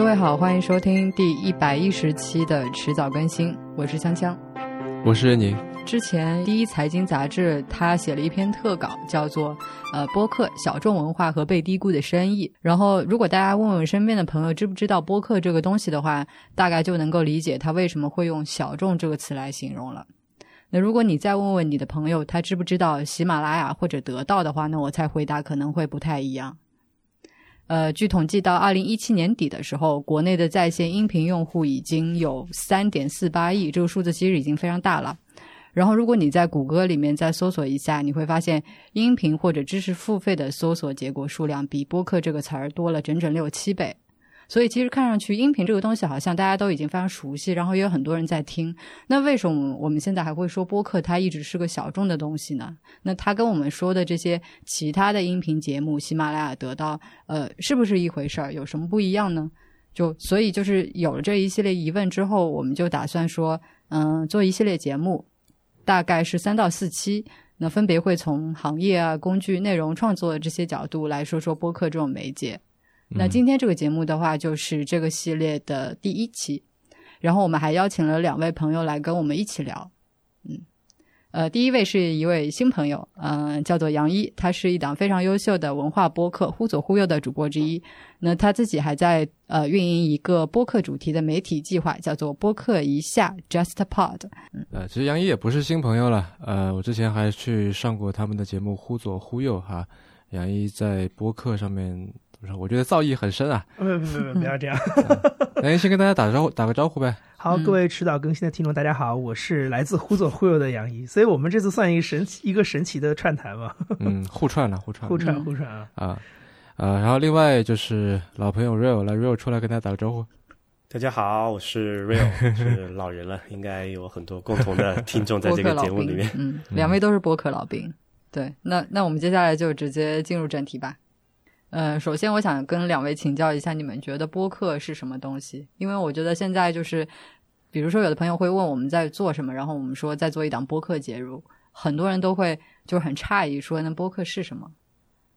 各位好，欢迎收听第一百一十期的迟早更新，我是锵锵，我是任宁。之前第一财经杂志他写了一篇特稿，叫做“呃播客小众文化和被低估的生意”。然后，如果大家问问身边的朋友知不知道播客这个东西的话，大概就能够理解他为什么会用“小众”这个词来形容了。那如果你再问问你的朋友，他知不知道喜马拉雅或者得到的话，那我猜回答可能会不太一样。呃，据统计，到二零一七年底的时候，国内的在线音频用户已经有三点四八亿，这个数字其实已经非常大了。然后，如果你在谷歌里面再搜索一下，你会发现音频或者知识付费的搜索结果数量比播客这个词儿多了整整六七倍。所以，其实看上去音频这个东西好像大家都已经非常熟悉，然后也有很多人在听。那为什么我们现在还会说播客它一直是个小众的东西呢？那它跟我们说的这些其他的音频节目，喜马拉雅、得到，呃，是不是一回事儿？有什么不一样呢？就所以就是有了这一系列疑问之后，我们就打算说，嗯，做一系列节目，大概是三到四期，那分别会从行业啊、工具、内容创作这些角度来说说播客这种媒介。那今天这个节目的话，就是这个系列的第一期，然后我们还邀请了两位朋友来跟我们一起聊。嗯，呃，第一位是一位新朋友，嗯，叫做杨一，他是一档非常优秀的文化播客《忽左忽右》的主播之一。那他自己还在呃运营一个播客主题的媒体计划，叫做“播客一下 Just Pod”。嗯，呃，其实杨一也不是新朋友了，呃，我之前还去上过他们的节目《忽左忽右》哈。杨一在播客上面。我觉得造诣很深啊！不不不不，不要这样。来，先跟大家打个招呼，打个招呼呗。好，各位迟早更新的听众，大家好，我是来自忽左忽右的杨怡，所以我们这次算一个神奇、一个神奇的串台嘛。嗯，互串了，互串，互串，互串啊！啊啊！然后另外就是老朋友 Real 来，Real 出来跟大家打个招呼。大家好，我是 Real，是老人了，应该有很多共同的听众在这个节目里面。嗯，两位都是播客老兵。对，那那我们接下来就直接进入正题吧。呃，首先我想跟两位请教一下，你们觉得播客是什么东西？因为我觉得现在就是，比如说有的朋友会问我们在做什么，然后我们说在做一档播客节目，很多人都会就很诧异说那播客是什么？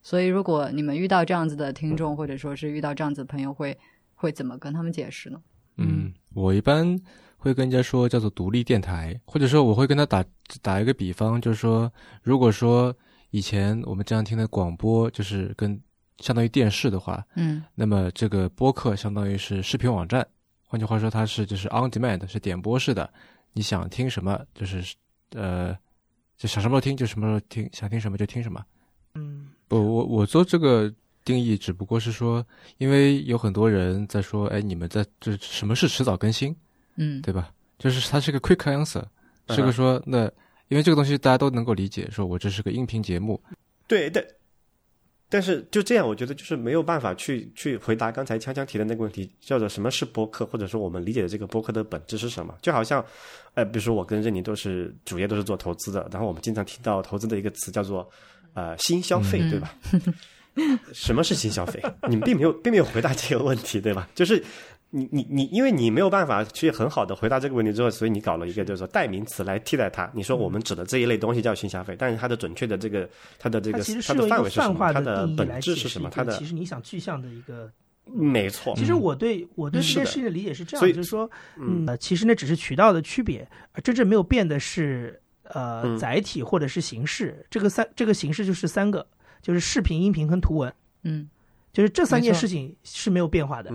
所以如果你们遇到这样子的听众，或者说是遇到这样子的朋友，会会怎么跟他们解释呢？嗯，我一般会跟人家说叫做独立电台，或者说我会跟他打打一个比方，就是说，如果说以前我们这样听的广播，就是跟相当于电视的话，嗯，那么这个播客相当于是视频网站，换句话说，它是就是 on demand，是点播式的，你想听什么就是呃，就想什么时候听就什么时候听，想听什么就听什么。嗯，不，我我做这个定义只不过是说，因为有很多人在说，哎，你们在这什么是迟早更新？嗯，对吧？就是它是个 quick answer，是个说那因为这个东西大家都能够理解，说我这是个音频节目。对对。但是就这样，我觉得就是没有办法去去回答刚才锵锵提的那个问题，叫做什么是播客，或者说我们理解的这个播客的本质是什么？就好像，呃，比如说我跟任宁都是主业都是做投资的，然后我们经常听到投资的一个词叫做呃新消费，对吧？什么是新消费？你们并没有并没有回答这个问题，对吧？就是。你你你，因为你没有办法去很好的回答这个问题之后，所以你搞了一个就是说代名词来替代它。你说我们指的这一类东西叫新消费，但是它的准确的这个它的这个它的范围是什么？它的本质是什么？它的其实你想具象的一个没错。其实我对我对这件事情的理解是这样，就是说，嗯，其实那只是渠道的区别，真正没有变的是呃载体或者是形式。这个三这个形式就是三个，就是视频、音频跟图文。嗯。就是这三件事情是没有变化的。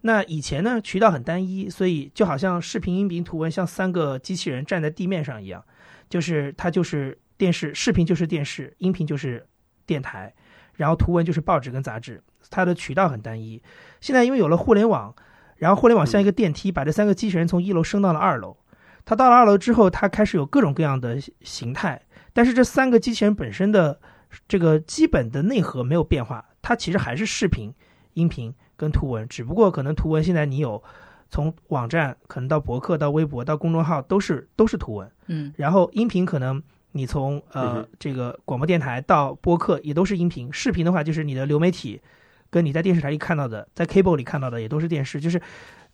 那以前呢，渠道很单一，所以就好像视频、音频、图文像三个机器人站在地面上一样，就是它就是电视，视频就是电视，音频就是电台，然后图文就是报纸跟杂志，它的渠道很单一。现在因为有了互联网，然后互联网像一个电梯，把这三个机器人从一楼升到了二楼。它到了二楼之后，它开始有各种各样的形态，但是这三个机器人本身的这个基本的内核没有变化。它其实还是视频、音频跟图文，只不过可能图文现在你有从网站可能到博客到微博到公众号都是都是图文，嗯，然后音频可能你从呃这个广播电台到播客也都是音频，视频的话就是你的流媒体跟你在电视台里看到的，在 cable 里看到的也都是电视，就是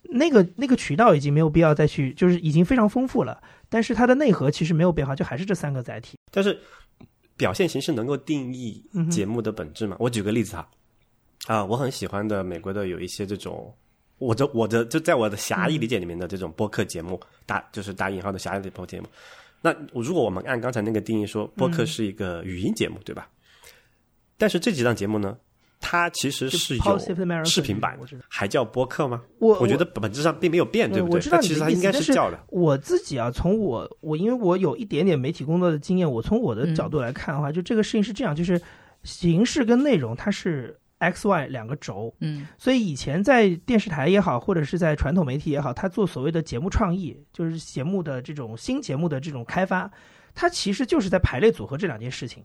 那个那个渠道已经没有必要再去，就是已经非常丰富了，但是它的内核其实没有变化，就还是这三个载体，但是。表现形式能够定义节目的本质吗？我举个例子哈，啊，我很喜欢的美国的有一些这种我的我的就在我的狭义理解里面的这种播客节目，打就是打引号的狭义的播客节目。那如果我们按刚才那个定义说，播客是一个语音节目，对吧？但是这几档节目呢，它其实是有视频版，还叫播客吗？我我觉得本质上并没有变，对不对？我知道其实它应该是叫的。我自己啊，从我我因为我有一点点媒体工作的经验，我从我的角度来看的话，就这个事情是这样，就是形式跟内容它是 X Y 两个轴，嗯，所以以前在电视台也好，或者是在传统媒体也好，他做所谓的节目创意，就是节目的这种新节目的这种开发，它其实就是在排列组合这两件事情。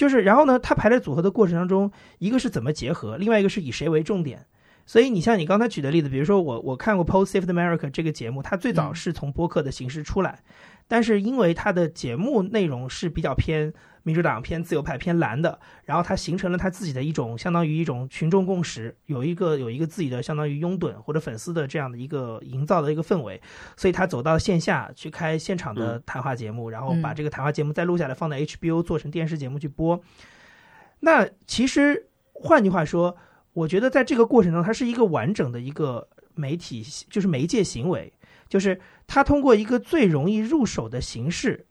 就是，然后呢，它排列组合的过程当中，一个是怎么结合，另外一个是以谁为重点。所以你像你刚才举的例子，比如说我我看过《Post Saved America》这个节目，它最早是从播客的形式出来，但是因为它的节目内容是比较偏。民主党偏自由派偏蓝的，然后他形成了他自己的一种相当于一种群众共识，有一个有一个自己的相当于拥趸或者粉丝的这样的一个营造的一个氛围，所以他走到线下去开现场的谈话节目，然后把这个谈话节目再录下来放在 HBO 做成电视节目去播。那其实换句话说，我觉得在这个过程中，它是一个完整的一个媒体，就是媒介行为，就是他通过一个最容易入手的形式，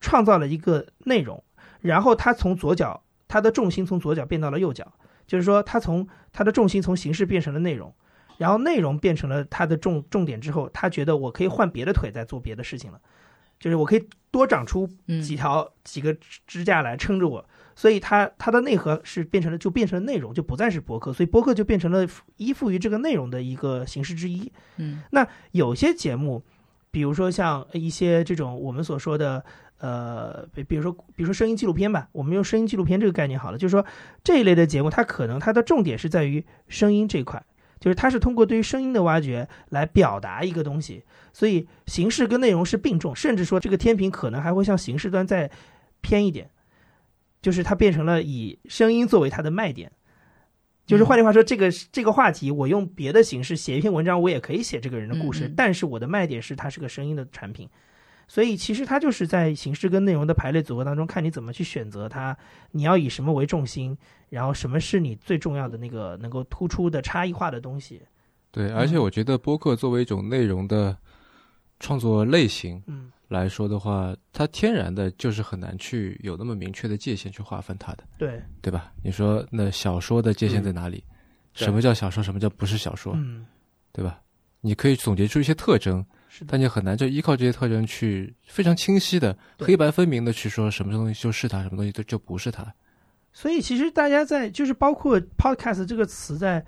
创造了一个内容。然后他从左脚，他的重心从左脚变到了右脚，就是说他从他的重心从形式变成了内容，然后内容变成了他的重重点之后，他觉得我可以换别的腿在做别的事情了，就是我可以多长出几条几个支架来撑着我，所以他他的内核是变成了就变成了内容，就不再是博客，所以博客就变成了依附于这个内容的一个形式之一。嗯，那有些节目，比如说像一些这种我们所说的。呃，比比如说，比如说声音纪录片吧，我们用声音纪录片这个概念好了，就是说这一类的节目，它可能它的重点是在于声音这块，就是它是通过对于声音的挖掘来表达一个东西，所以形式跟内容是并重，甚至说这个天平可能还会向形式端再偏一点，就是它变成了以声音作为它的卖点，就是换句话说，这个这个话题我用别的形式写一篇文章，我也可以写这个人的故事，但是我的卖点是它是个声音的产品。所以其实它就是在形式跟内容的排列组合当中，看你怎么去选择它，你要以什么为重心，然后什么是你最重要的那个能够突出的差异化的东西。对，而且我觉得播客作为一种内容的创作类型，嗯，来说的话，它天然的就是很难去有那么明确的界限去划分它的。对，对吧？你说那小说的界限在哪里？什么叫小说？什么叫不是小说？嗯，对吧？你可以总结出一些特征。但你很难就依靠这些特征去非常清晰的、黑白分明的去说什么东西就是它，什么东西就就不是它。所以其实大家在就是包括 podcast 这个词在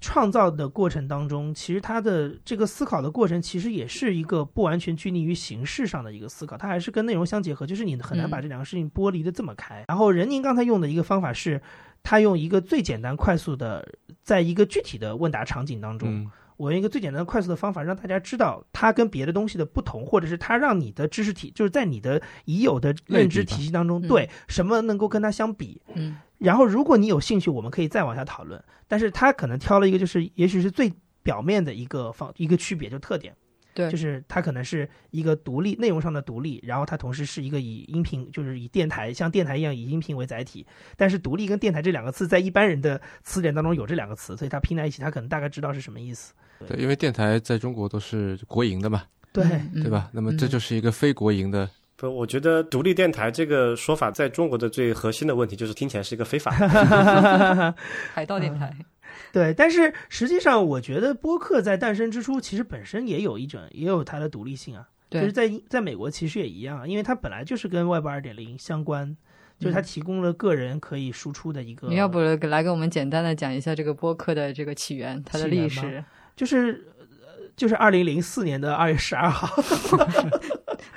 创造的过程当中，其实它的这个思考的过程其实也是一个不完全拘泥于形式上的一个思考，它还是跟内容相结合。就是你很难把这两个事情剥离的这么开。然后任宁刚才用的一个方法是，他用一个最简单快速的，在一个具体的问答场景当中。我用一个最简单的、快速的方法，让大家知道它跟别的东西的不同，或者是它让你的知识体，就是在你的已有的认知体系当中，对什么能够跟它相比。嗯，然后如果你有兴趣，我们可以再往下讨论。但是他可能挑了一个，就是也许是最表面的一个方一个区别，就特点。对，就是它可能是一个独立内容上的独立，然后它同时是一个以音频，就是以电台像电台一样以音频为载体。但是独立跟电台这两个字在一般人的词典当中有这两个词，所以它拼在一起，他可能大概知道是什么意思。对，因为电台在中国都是国营的嘛，对对吧？那么这就是一个非国营的。不，我觉得独立电台这个说法在中国的最核心的问题就是听起来是一个非法。海盗电台。对，但是实际上，我觉得播客在诞生之初，其实本身也有一种，也有它的独立性啊。就是在在美国其实也一样，因为它本来就是跟 Web 二点零相关，就是它提供了个人可以输出的一个。你要不来给我们简单的讲一下这个播客的这个起源，它的历史？就是就是二零零四年的二月十二号。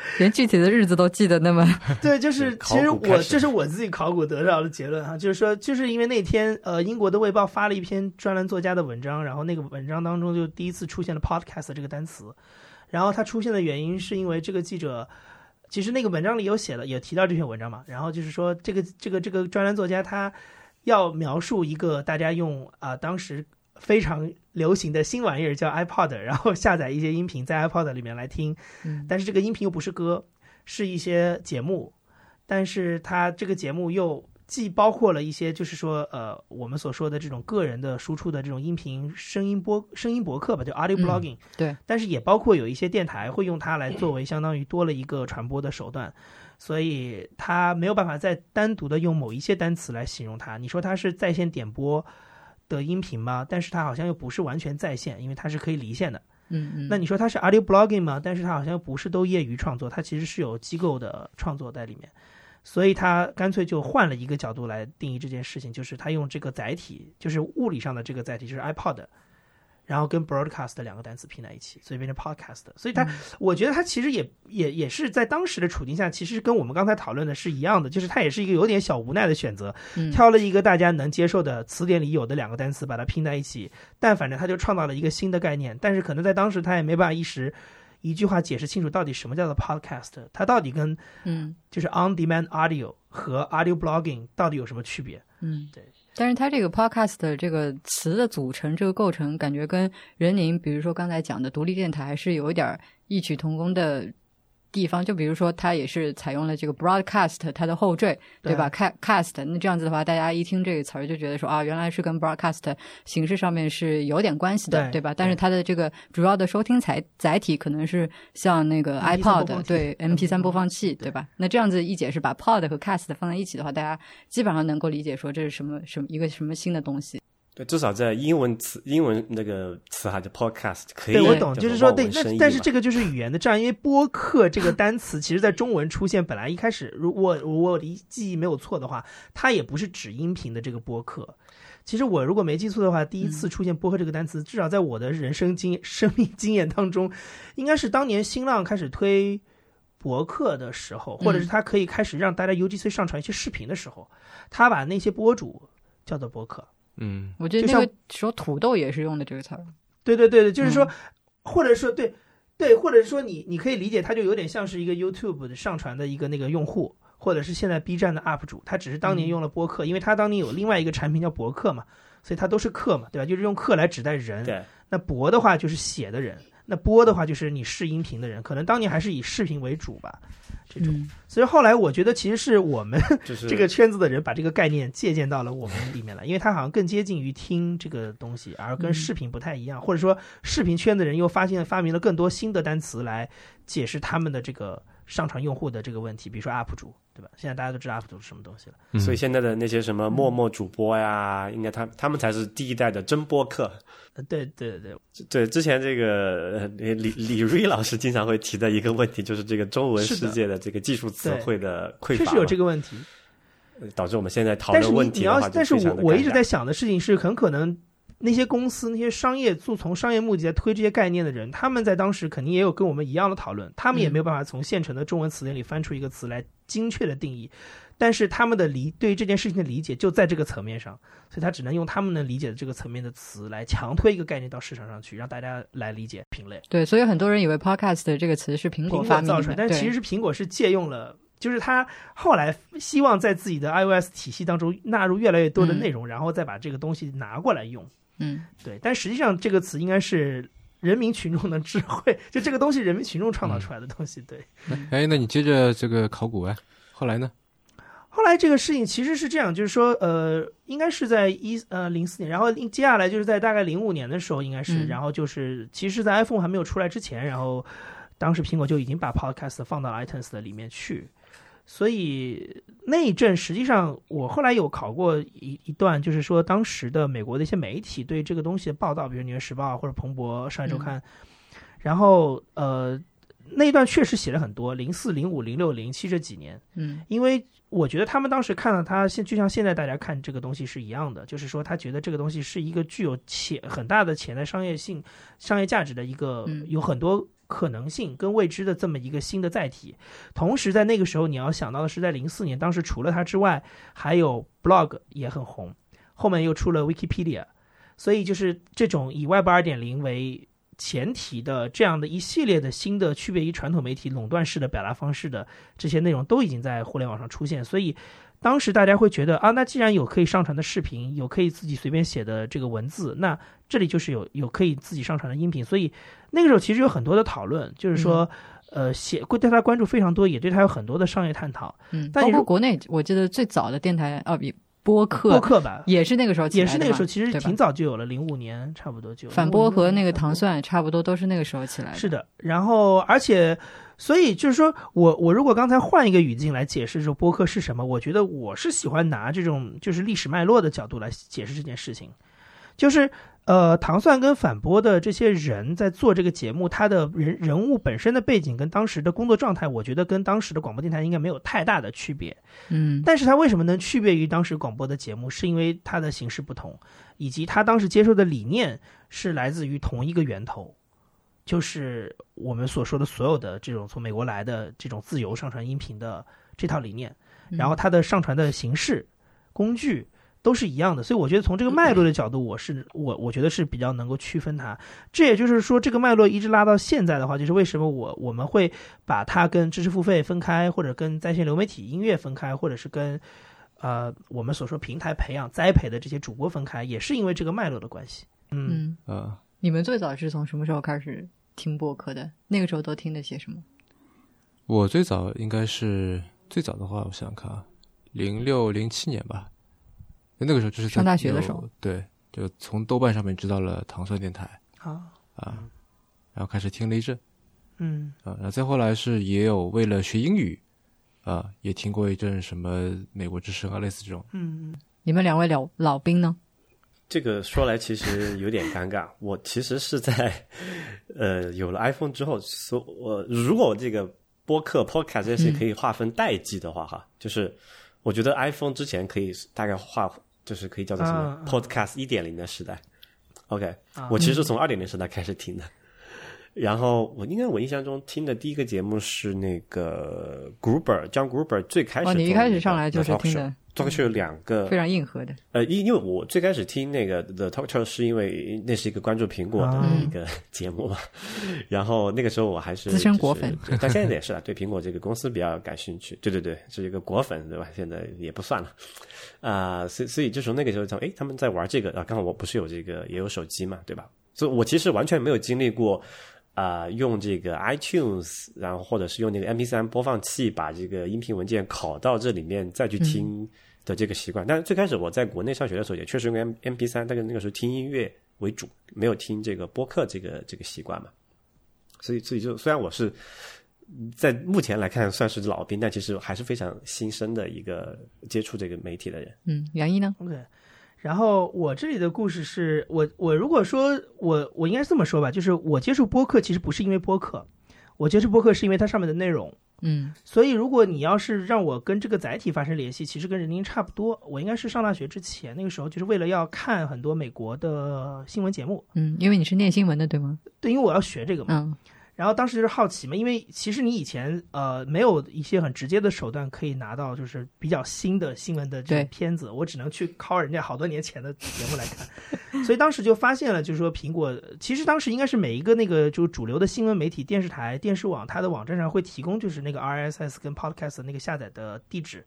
连具体的日子都记得那么 对，就是其实我这是我自己考古得到的结论哈，就是说就是因为那天呃英国的卫报发了一篇专栏作家的文章，然后那个文章当中就第一次出现了 podcast 这个单词，然后它出现的原因是因为这个记者其实那个文章里有写了也提到这篇文章嘛，然后就是说这个这个这个专栏作家他要描述一个大家用啊当时。非常流行的新玩意儿叫 iPod，然后下载一些音频在 iPod 里面来听，但是这个音频又不是歌，是一些节目，但是它这个节目又既包括了一些就是说呃我们所说的这种个人的输出的这种音频声音播声音博客吧，就 audio blogging，对，但是也包括有一些电台会用它来作为相当于多了一个传播的手段，所以它没有办法再单独的用某一些单词来形容它。你说它是在线点播的音频吗？但是它好像又不是完全在线，因为它是可以离线的。嗯嗯，那你说它是 audio blogging 吗？但是它好像不是都业余创作，它其实是有机构的创作在里面，所以它干脆就换了一个角度来定义这件事情，就是它用这个载体，就是物理上的这个载体，就是 iPod。然后跟 broadcast 两个单词拼在一起，所以变成 podcast。所以它，我觉得它其实也也也是在当时的处境下，其实跟我们刚才讨论的是一样的，就是它也是一个有点小无奈的选择，挑了一个大家能接受的词典里有的两个单词，把它拼在一起。但反正它就创造了一个新的概念，但是可能在当时他也没办法一时一句话解释清楚到底什么叫做 podcast，它到底跟嗯就是 on demand audio 和 audio blogging 到底有什么区别？嗯，对。但是它这个 podcast 这个词的组成，这个构成，感觉跟人宁，比如说刚才讲的独立电台，是有一点异曲同工的。地方就比如说，它也是采用了这个 broadcast 它的后缀，对吧？cast 那这样子的话，大家一听这个词儿就觉得说啊，原来是跟 broadcast 形式上面是有点关系的，对吧？但是它的这个主要的收听载载体可能是像那个 iPod，对 MP3 播放器，对吧？那这样子一解释，把 pod 和 cast 放在一起的话，大家基本上能够理解说这是什么什么一个什么新的东西。对，至少在英文词、英文那个词哈，就 podcast 可以。对我懂，就是说，对，那但是这个就是语言的障碍，因为播客这个单词，其实在中文出现，本来一开始，如果我的记忆没有错的话，它也不是指音频的这个播客。其实我如果没记错的话，第一次出现播客这个单词，至少在我的人生经 生命经验当中，应该是当年新浪开始推博客的时候，或者是他可以开始让大家 UGC 上传一些视频的时候，他把那些博主叫做博客。嗯，我觉得那个时候土豆也是用的这个词儿。对对对对，就是说，或者说对对，或者说你你可以理解，它就有点像是一个 YouTube 的上传的一个那个用户，或者是现在 B 站的 UP 主，他只是当年用了播客，因为他当年有另外一个产品叫博客嘛，所以他都是客嘛，对吧？就是用客来指代人。对。那博的话就是写的人，那播的话就是你试音频的人，可能当年还是以视频为主吧。这种，所以后来我觉得其实是我们 这个圈子的人把这个概念借鉴到了我们里面来，因为它好像更接近于听这个东西，而跟视频不太一样，或者说视频圈的人又发现发明了更多新的单词来解释他们的这个上传用户的这个问题，比如说 UP 主，对吧？现在大家都知道 UP 主是什么东西了，所以现在的那些什么陌陌主播呀，应该他他们才是第一代的真播客。对对对。对，之前这个李李瑞老师经常会提的一个问题，就是这个中文世界的这个技术词汇的匮乏，确实有这个问题，导致我们现在讨论问题的话，但是我我一直在想的事情是，很可能那些公司、那些商业做从商业目的在推这些概念的人，他们在当时肯定也有跟我们一样的讨论，他们也没有办法从现成的中文词典里翻出一个词来精确的定义。但是他们的理对于这件事情的理解就在这个层面上，所以他只能用他们能理解的这个层面的词来强推一个概念到市场上去，让大家来理解品类。对，所以很多人以为 podcast 这个词是苹果发明造出来，但其实是苹果是借用了，就是他后来希望在自己的 iOS 体系当中纳入越来越多的内容，然后再把这个东西拿过来用。嗯，对。但实际上这个词应该是人民群众的智慧，就这个东西人民群众创造出来的东西。对。哎，那你接着这个考古啊，后来呢？后来这个事情其实是这样，就是说，呃，应该是在一呃零四年，然后接下来就是在大概零五年的时候，应该是，然后就是其实，在 iPhone 还没有出来之前，然后当时苹果就已经把 Podcast 放到 iTunes 的里面去，所以那一阵实际上我后来有考过一一段，就是说当时的美国的一些媒体对这个东西的报道，比如《纽约时报》或者彭博商业周刊，然后呃那一段确实写了很多，零四、零五、零六、零七这几年，嗯，因为。我觉得他们当时看到他现就像现在大家看这个东西是一样的，就是说他觉得这个东西是一个具有潜很大的潜在商业性、商业价值的一个有很多可能性跟未知的这么一个新的载体。同时在那个时候，你要想到的是，在零四年，当时除了它之外，还有 blog 也很红，后面又出了 Wikipedia，所以就是这种以 Web 二点零为。前提的这样的一系列的新的区别于传统媒体垄断式的表达方式的这些内容都已经在互联网上出现，所以当时大家会觉得啊，那既然有可以上传的视频，有可以自己随便写的这个文字，那这里就是有有可以自己上传的音频，所以那个时候其实有很多的讨论，就是说，呃，写对他关注非常多，也对他有很多的商业探讨。嗯，但包括国内，我记得最早的电台啊，比播客播客版，也是那个时候起来的也是那个时候，其实挺早就有了，零五年差不多就反播和那个糖蒜差不多都是那个时候起来的。是的，然后而且，所以就是说我我如果刚才换一个语境来解释说播客是什么，我觉得我是喜欢拿这种就是历史脉络的角度来解释这件事情，就是呃，糖蒜跟反播的这些人在做这个节目，他的人人物本身的背景跟当时的工作状态，我觉得跟当时的广播电台应该没有太大的区别。嗯，但是他为什么能区别于当时广播的节目，是因为它的形式不同，以及他当时接受的理念是来自于同一个源头，就是我们所说的所有的这种从美国来的这种自由上传音频的这套理念，嗯然后它的上传的形式、工具都是一样的，所以我觉得从这个脉络的角度，我是我我觉得是比较能够区分它。这也就是说，这个脉络一直拉到现在的话，就是为什么我我们会把它跟知识付费分开，或者跟在线流媒体音乐分开，或者是跟呃我们所说平台培养栽培的这些主播分开，也是因为这个脉络的关系。嗯，嗯，啊，你们最早是从什么时候开始听播客的？那个时候都听的些什么？我最早应该是最早的话，我想想看啊，零六零七年吧，那个时候就是在上大学的时候，对，就从豆瓣上面知道了糖蒜电台好，啊，然后开始听了一阵嗯啊，然后再后来是也有为了学英语啊，也听过一阵什么美国之声啊，类似这种。嗯你们两位老老兵呢？这个说来其实有点尴尬。我其实是在呃有了 iPhone 之后，所我如果这个播客 podcast 这些可以划分代际的话，哈，就是我觉得 iPhone 之前可以大概划，就是可以叫做什么、podcast 一点零的时代。OK，、啊我其实是从二点零时代开始听的。然后我应该我印象中听的第一个节目是那个 Gruber John Gruber 最开始哦，你一开始上来就是听的 Talk Show 有两个非常硬核的，呃，因因为我最开始听那个 The Talk Show 是因为那是一个关注苹果的啊一个 节目嘛，然后那个时候我还是资深果粉但现在也是啊，对苹果这个公司比较感兴趣。对对对，是一个果粉对吧？现在也不算了啊、所以所以就从那个时候讲，诶，他们在玩这个啊，刚好我不是有这个也有手机嘛，对吧？所以我其实完全没有经历过。啊、用这个 iTunes，然后或者是用那个 MP3 播放器把这个音频文件拷到这里面再去听的这个习惯。但是最开始我在国内上学的时候，也确实用 M MP3，但是那个时候听音乐为主，没有听这个播客这个这个习惯嘛。所以，所以就虽然我是在目前来看算是老兵，但其实还是非常新生的一个接触这个媒体的人。嗯，杨一呢？，OK。然后我这里的故事是我我如果说我我应该是这么说吧，就是我接触播客其实不是因为播客，我接触播客是因为它上面的内容。嗯所以，如果你要是让我跟这个载体发生联系，其实跟人宁差不多。我应该是上大学之前，那个时候就是为了要看很多美国的新闻节目，嗯，因为你是念新闻的，对吗？对，因为我要学这个嘛。嗯然后当时就是好奇嘛，因为其实你以前呃没有一些很直接的手段可以拿到就是比较新的新闻的这对种片子，我只能去拷人家好多年前的节目来看，所以当时就发现了，就是说苹果其实当时应该是每一个那个就主流的新闻媒体、电视台、电视网，它的网站上会提供就是那个 RSS 跟 Podcast 的那个下载的地址。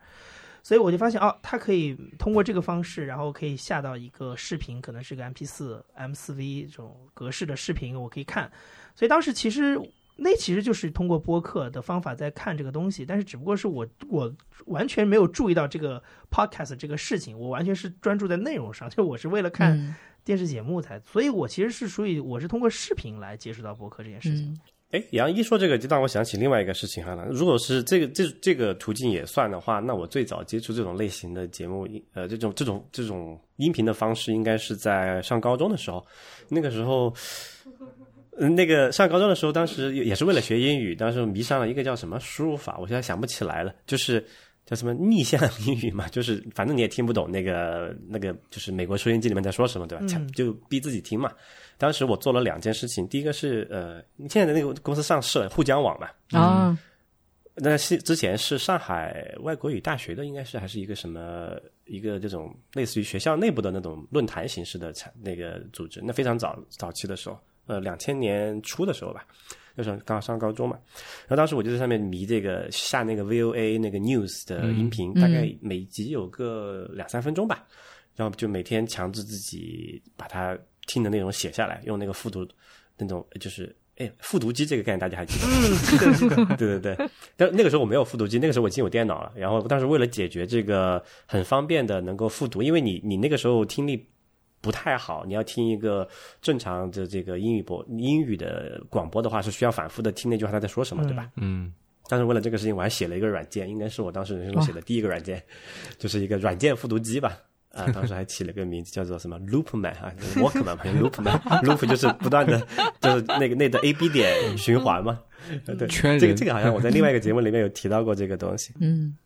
所以我就发现哦，它可以通过这个方式，然后可以下到一个视频，可能是个 MP 四、M 四 V 这种格式的视频，我可以看。所以当时其实那其实就是通过播客的方法在看这个东西，但是只不过是我我完全没有注意到这个 podcast 这个事情，我完全是专注在内容上，就我是为了看嗯电视节目才，所以我其实是属于我是通过视频来接触到播客这件事情。嗯哎，杨一说这个，就让我想起另外一个事情哈。如果是这个这这个途径也算的话，那我最早接触这种类型的节目，呃，这种这种这种音频的方式，应该是在上高中的时候。那个时候，嗯那个上高中的时候，当时也是为了学英语，当时迷上了一个叫什么输入法，我现在想不起来了，就是叫什么逆向英语嘛，就是反正你也听不懂那个那个，就是美国收音机里面在说什么，对吧？嗯就逼自己听嘛。当时我做了两件事情，第一个是呃，现在的那个公司上市了，沪江网嘛，啊，那是之前是上海外国语大学的，应该是还是一个什么一个这种类似于学校内部的那种论坛形式的产那个组织，那非常早早期的时候，呃，两千年初的时候吧，那时候刚上高中嘛，然后当时我就在上面迷这个下那个 VOA 那个 news 的音频，大概每集有个两三分钟吧，然后就每天强制自己把它听的内容写下来，用那个复读那种就是哎，复读机这个概念大家还记得？对对对。但那个时候我没有复读机，那个时候我已经有电脑了。然后当时为了解决这个很方便的能够复读，因为你你那个时候听力不太好，你要听一个正常的这个英语播英语的广播的话，是需要反复的听那句话他在说什么，对吧？嗯。但是为了这个事情，我还写了一个软件，应该是我当时人生中写的第一个软件，就是一个软件复读机吧。啊，当时还起了个名字叫做什么 Loopman 啊，Walkman 嘛，Loopman，Loop 就是不断的，就是那个那个 A B 点循环嘛。对，这个这个好像我在另外一个节目里面有提到过这个东西。嗯，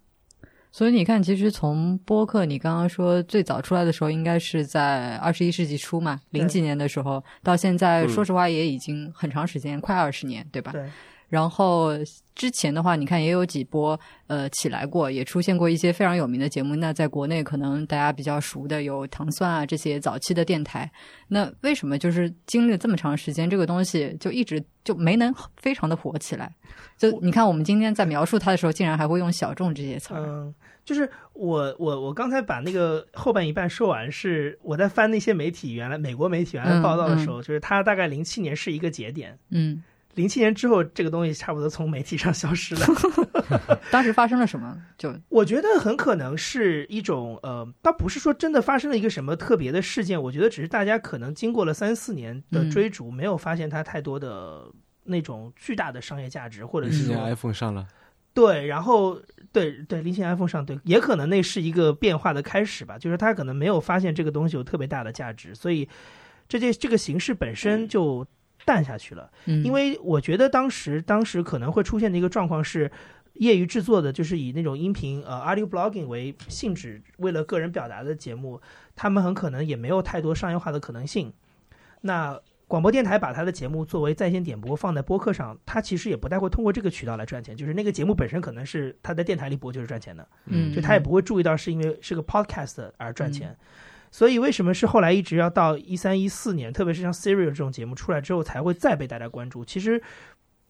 所以你看，其实从播客，你刚刚说最早出来的时候，应该是在二十一世纪初嘛，零几年的时候，到现在，说实话也已经很长时间，快二十年，对吧？对。然后之前的话，你看也有几波呃起来过，也出现过一些非常有名的节目。那在国内可能大家比较熟的有糖蒜啊这些早期的电台。那为什么就是经历了这么长时间，这个东西就一直就没能非常的火起来？就你看我们今天在描述它的时候，竟然还会用小众这些词儿。嗯，就是我我我刚才把那个后半一半说完，是我在翻那些媒体原来美国媒体原来报道的时候，就是它大概零七年是一个节点。嗯。零七年之后，这个东西差不多从媒体上消失了。当时发生了什么？就我觉得很可能是一种呃，倒不是说真的发生了一个什么特别的事件。我觉得只是大家可能经过了三四年的追逐，没有发现它太多的那种巨大的商业价值，或者是 iPhone 上了。对，然后对对，零七年 iPhone 上对，也可能那是一个变化的开始吧。就是他可能没有发现这个东西有特别大的价值，所以这件这个形式本身就。淡下去了，因为我觉得当时当时可能会出现的一个状况是，业余制作的，就是以那种音频呃 audio blogging 为性质，为了个人表达的节目，他们很可能也没有太多商业化的可能性。那广播电台把他的节目作为在线点播放在播客上，他其实也不太会通过这个渠道来赚钱，就是那个节目本身可能是他在电台里播就是赚钱的，嗯，就他也不会注意到是因为是个 podcast 而赚钱。所以，为什么是后来一直要到一三一四年，特别是像 Serial 这种节目出来之后，才会再被大家关注？其实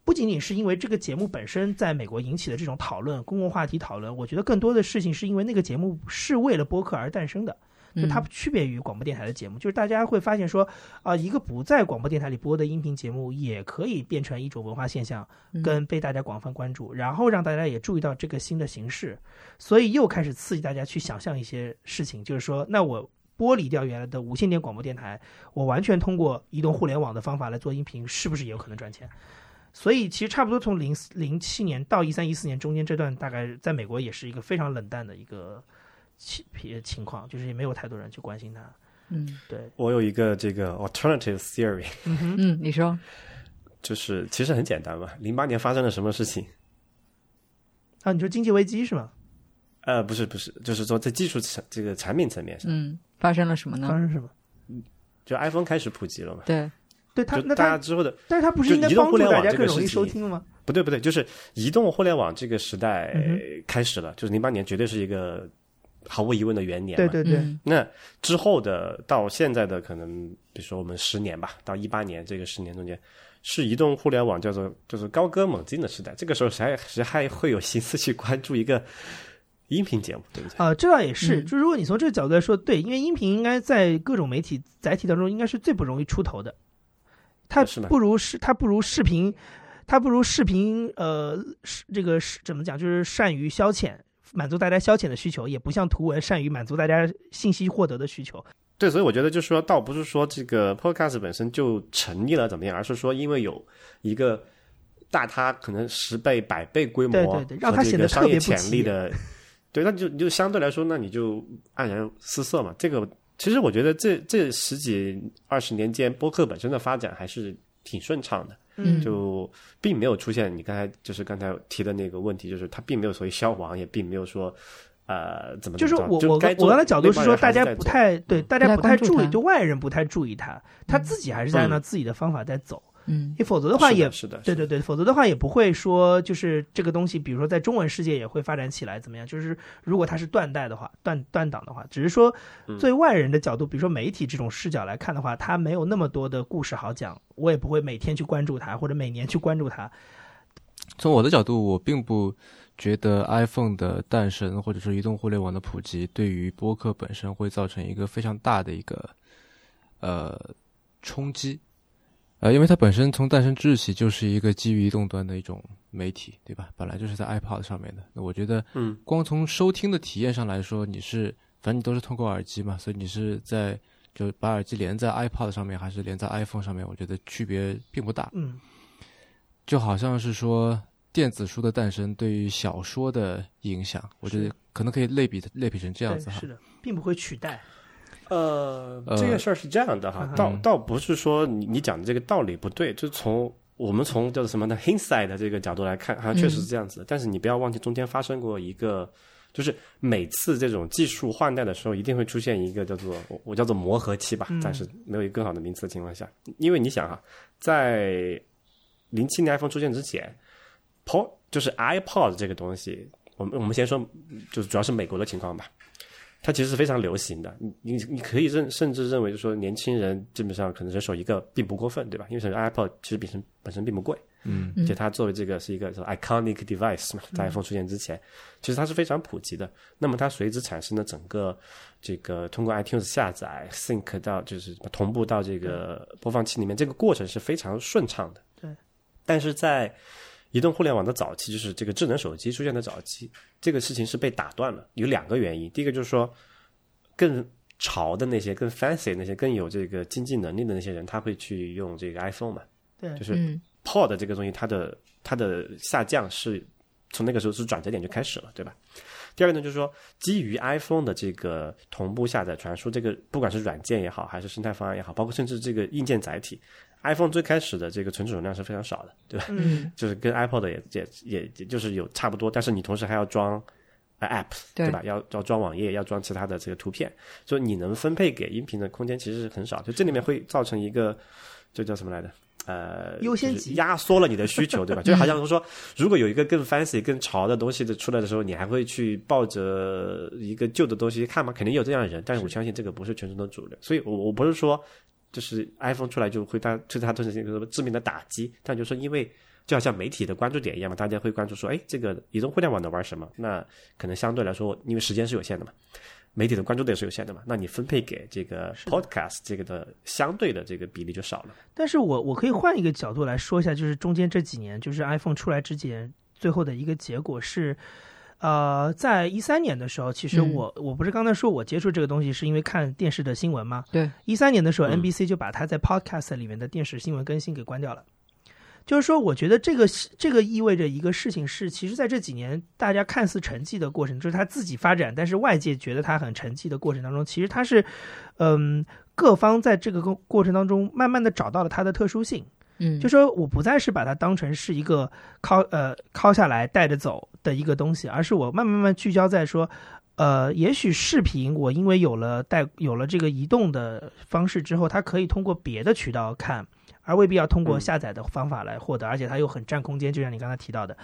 不仅仅是因为这个节目本身在美国引起的这种讨论、公共话题讨论，我觉得更多的事情是因为那个节目是为了播客而诞生的，就它区别于广播电台的节目，就是大家会发现说，啊，一个不在广播电台里播的音频节目也可以变成一种文化现象，跟被大家广泛关注，然后让大家也注意到这个新的形式，所以又开始刺激大家去想象一些事情，就是说，那我。剥离掉原来的无线电广播电台，我完全通过移动互联网的方法来做音频，是不是也有可能赚钱？所以其实差不多从零零七年到一三一四年中间这段，大概在美国也是一个非常冷淡的一个情情况，就是也没有太多人去关心它。嗯，对。我有一个这个 alternative theory。嗯，你说。就是其实很简单嘛，零八年发生了什么事情？啊，你说经济危机是吗？呃，不是不是，就是说在技术层这个产品层面上，嗯，发生了什么呢？发生什么？就 iPhone 开始普及了嘛？对，对，它那大家之后的，但是它不是应该帮助大家更容易收听了吗？不对不对，就是移动互联网这个时代开始了，就是零八年绝对是一个毫无疑问的元年。对对对。那之后的到现在的可能，比如说我们十年吧，到一八年这个十年中间，是移动互联网叫做就是高歌猛进的时代。这个时候谁谁还会有心思去关注一个？音频节目对不对？啊，这倒也是。就如果你从这个角度来说，对，因为音频应该在各种媒体载体当中，应该是最不容易出头的。它不如视，它不如视频，它不如视频。呃，这个是怎么讲？就是善于消遣，满足大家消遣的需求，也不像图文善于满足大家信息获得的需求。对，所以我觉得就是说，倒不是说这个 Podcast 本身就成立了怎么样，而是说因为有一个大它可能十倍、百倍规模，对对对，让它显得特别潜力的。对，那就你就相对来说，那你就黯然失色嘛。这个其实我觉得这这十几二十年间，播客本身的发展还是挺顺畅的，嗯，就并没有出现你刚才就是刚才提的那个问题，就是它并没有所谓消亡，也并没有说呃怎么就是我我我刚才角度是说，大家不太对，大家不太注意，就外人不太注意他，他自己还是在按照自己的方法在走。嗯，你否则的话也是的，对对对，否则的话也不会说就是这个东西，比如说在中文世界也会发展起来怎么样？就是如果它是断代的话，断断档的话，只是说作为外人的角度，比如说媒体这种视角来看的话，它没有那么多的故事好讲，我也不会每天去关注它或者每年去关注它。从我的角度，我并不觉得 iPhone 的诞生或者说移动互联网的普及对于播客本身会造成一个非常大的一个呃冲击。呃，因为它本身从诞生之日起就是一个基于移动端的一种媒体，对吧？本来就是在 iPod 上面的。那我觉得，嗯，光从收听的体验上来说，你是反正你都是通过耳机嘛，所以你是在就把耳机连在 iPod 上面，还是连在 iPhone 上面，我觉得区别并不大。嗯，就好像是说电子书的诞生对于小说的影响，我觉得可能可以类比类比成这样子哈。是的，并不会取代。呃，这个事儿是这样的哈，嗯倒倒不是说你你讲的这个道理不对，就从我们从叫做什么呢，hindsight 的这个角度来看，好像确实是这样子的。但是你不要忘记中间发生过一个，就是每次这种技术换代的时候，一定会出现一个叫做我我叫做磨合期吧，嗯暂时没有一个更好的名词的情况下，因为你想哈，在零七年 iPhone 出现之前，Pod 就是 iPod 这个东西，我们我们先说，就是主要是美国的情况吧。它其实是非常流行的，你你你可以认甚至认为，就是说年轻人基本上可能人手一个并不过分，对吧？因为首先 iPod 其实本身本身并不贵，嗯，而且它作为这个是一个说 iconic device 嘛，在 iPhone 出现之前，其实它是非常普及的。那么它随之产生的整个这个通过 iTunes 下载 sync 到就是同步到这个播放器里面，这个过程是非常顺畅的。对，但是在移动互联网的早期，就是这个智能手机出现的早期，这个事情是被打断了。有两个原因，第一个就是说，更潮的那些、更 fancy 那些、更有这个经济能力的那些人，他会去用这个 iPhone 嘛？对，就是嗯 Pod 这个东西，它的它的下降是从那个时候是转折点就开始了，对吧？第二个呢，就是说基于 iPhone 的这个同步下载传输，这个不管是软件也好，还是生态方案也好，包括甚至这个硬件载体，iPhone 最开始的这个存储容量是非常少的，对吧？嗯，就是跟 iPod 也也也也就是有差不多，但是你同时还要装呃 App，对对吧？要要装网页，要装其他的这个图片，所以你能分配给音频的空间其实是很少，就这里面会造成一个，这叫什么来着？呃，优先级压缩了你的需求，对吧？就 好像说，如果有一个更 fancy、更潮的东西的出来的时候，你还会去抱着一个旧的东西看吗？肯定有这样的人，但是我相信这个不是全程的主流。所以我我不是说，就是 iPhone 出来就会它对它造成一个致命的打击，但就是因为就好像媒体的关注点一样嘛，大家会关注说，哎，这个移动互联网能玩什么？那可能相对来说，因为时间是有限的嘛。媒体的关注点是有限的嘛，那你分配给这个 podcast 这个的相对的这个比例就少了。但是我我可以换一个角度来说一下，就是中间这几年，就是 iPhone 出来之前，最后的一个结果是，呃，在一三年的时候，其实嗯我、我不是刚才说我接触这个东西是因为看电视的新闻吗？对，一三年的时候嗯，NBC 就把它在 Podcast 里面的电视新闻更新给关掉了。就是说，我觉得这个这个意味着一个事情是，其实在这几年大家看似沉寂的过程，就是他自己发展，但是外界觉得他很沉寂的过程当中，其实他是，嗯，各方在这个过过程当中慢慢的找到了它的特殊性。嗯，就说我不再是把它当成是一个拷呃拷下来带着走的一个东西，而是我慢慢慢慢聚焦在说，呃，也许视频我因为有了带有了这个移动的方式之后，它可以通过别的渠道看，而未必要通过嗯下载的方法来获得，而且它又很占空间，就像你刚才提到的。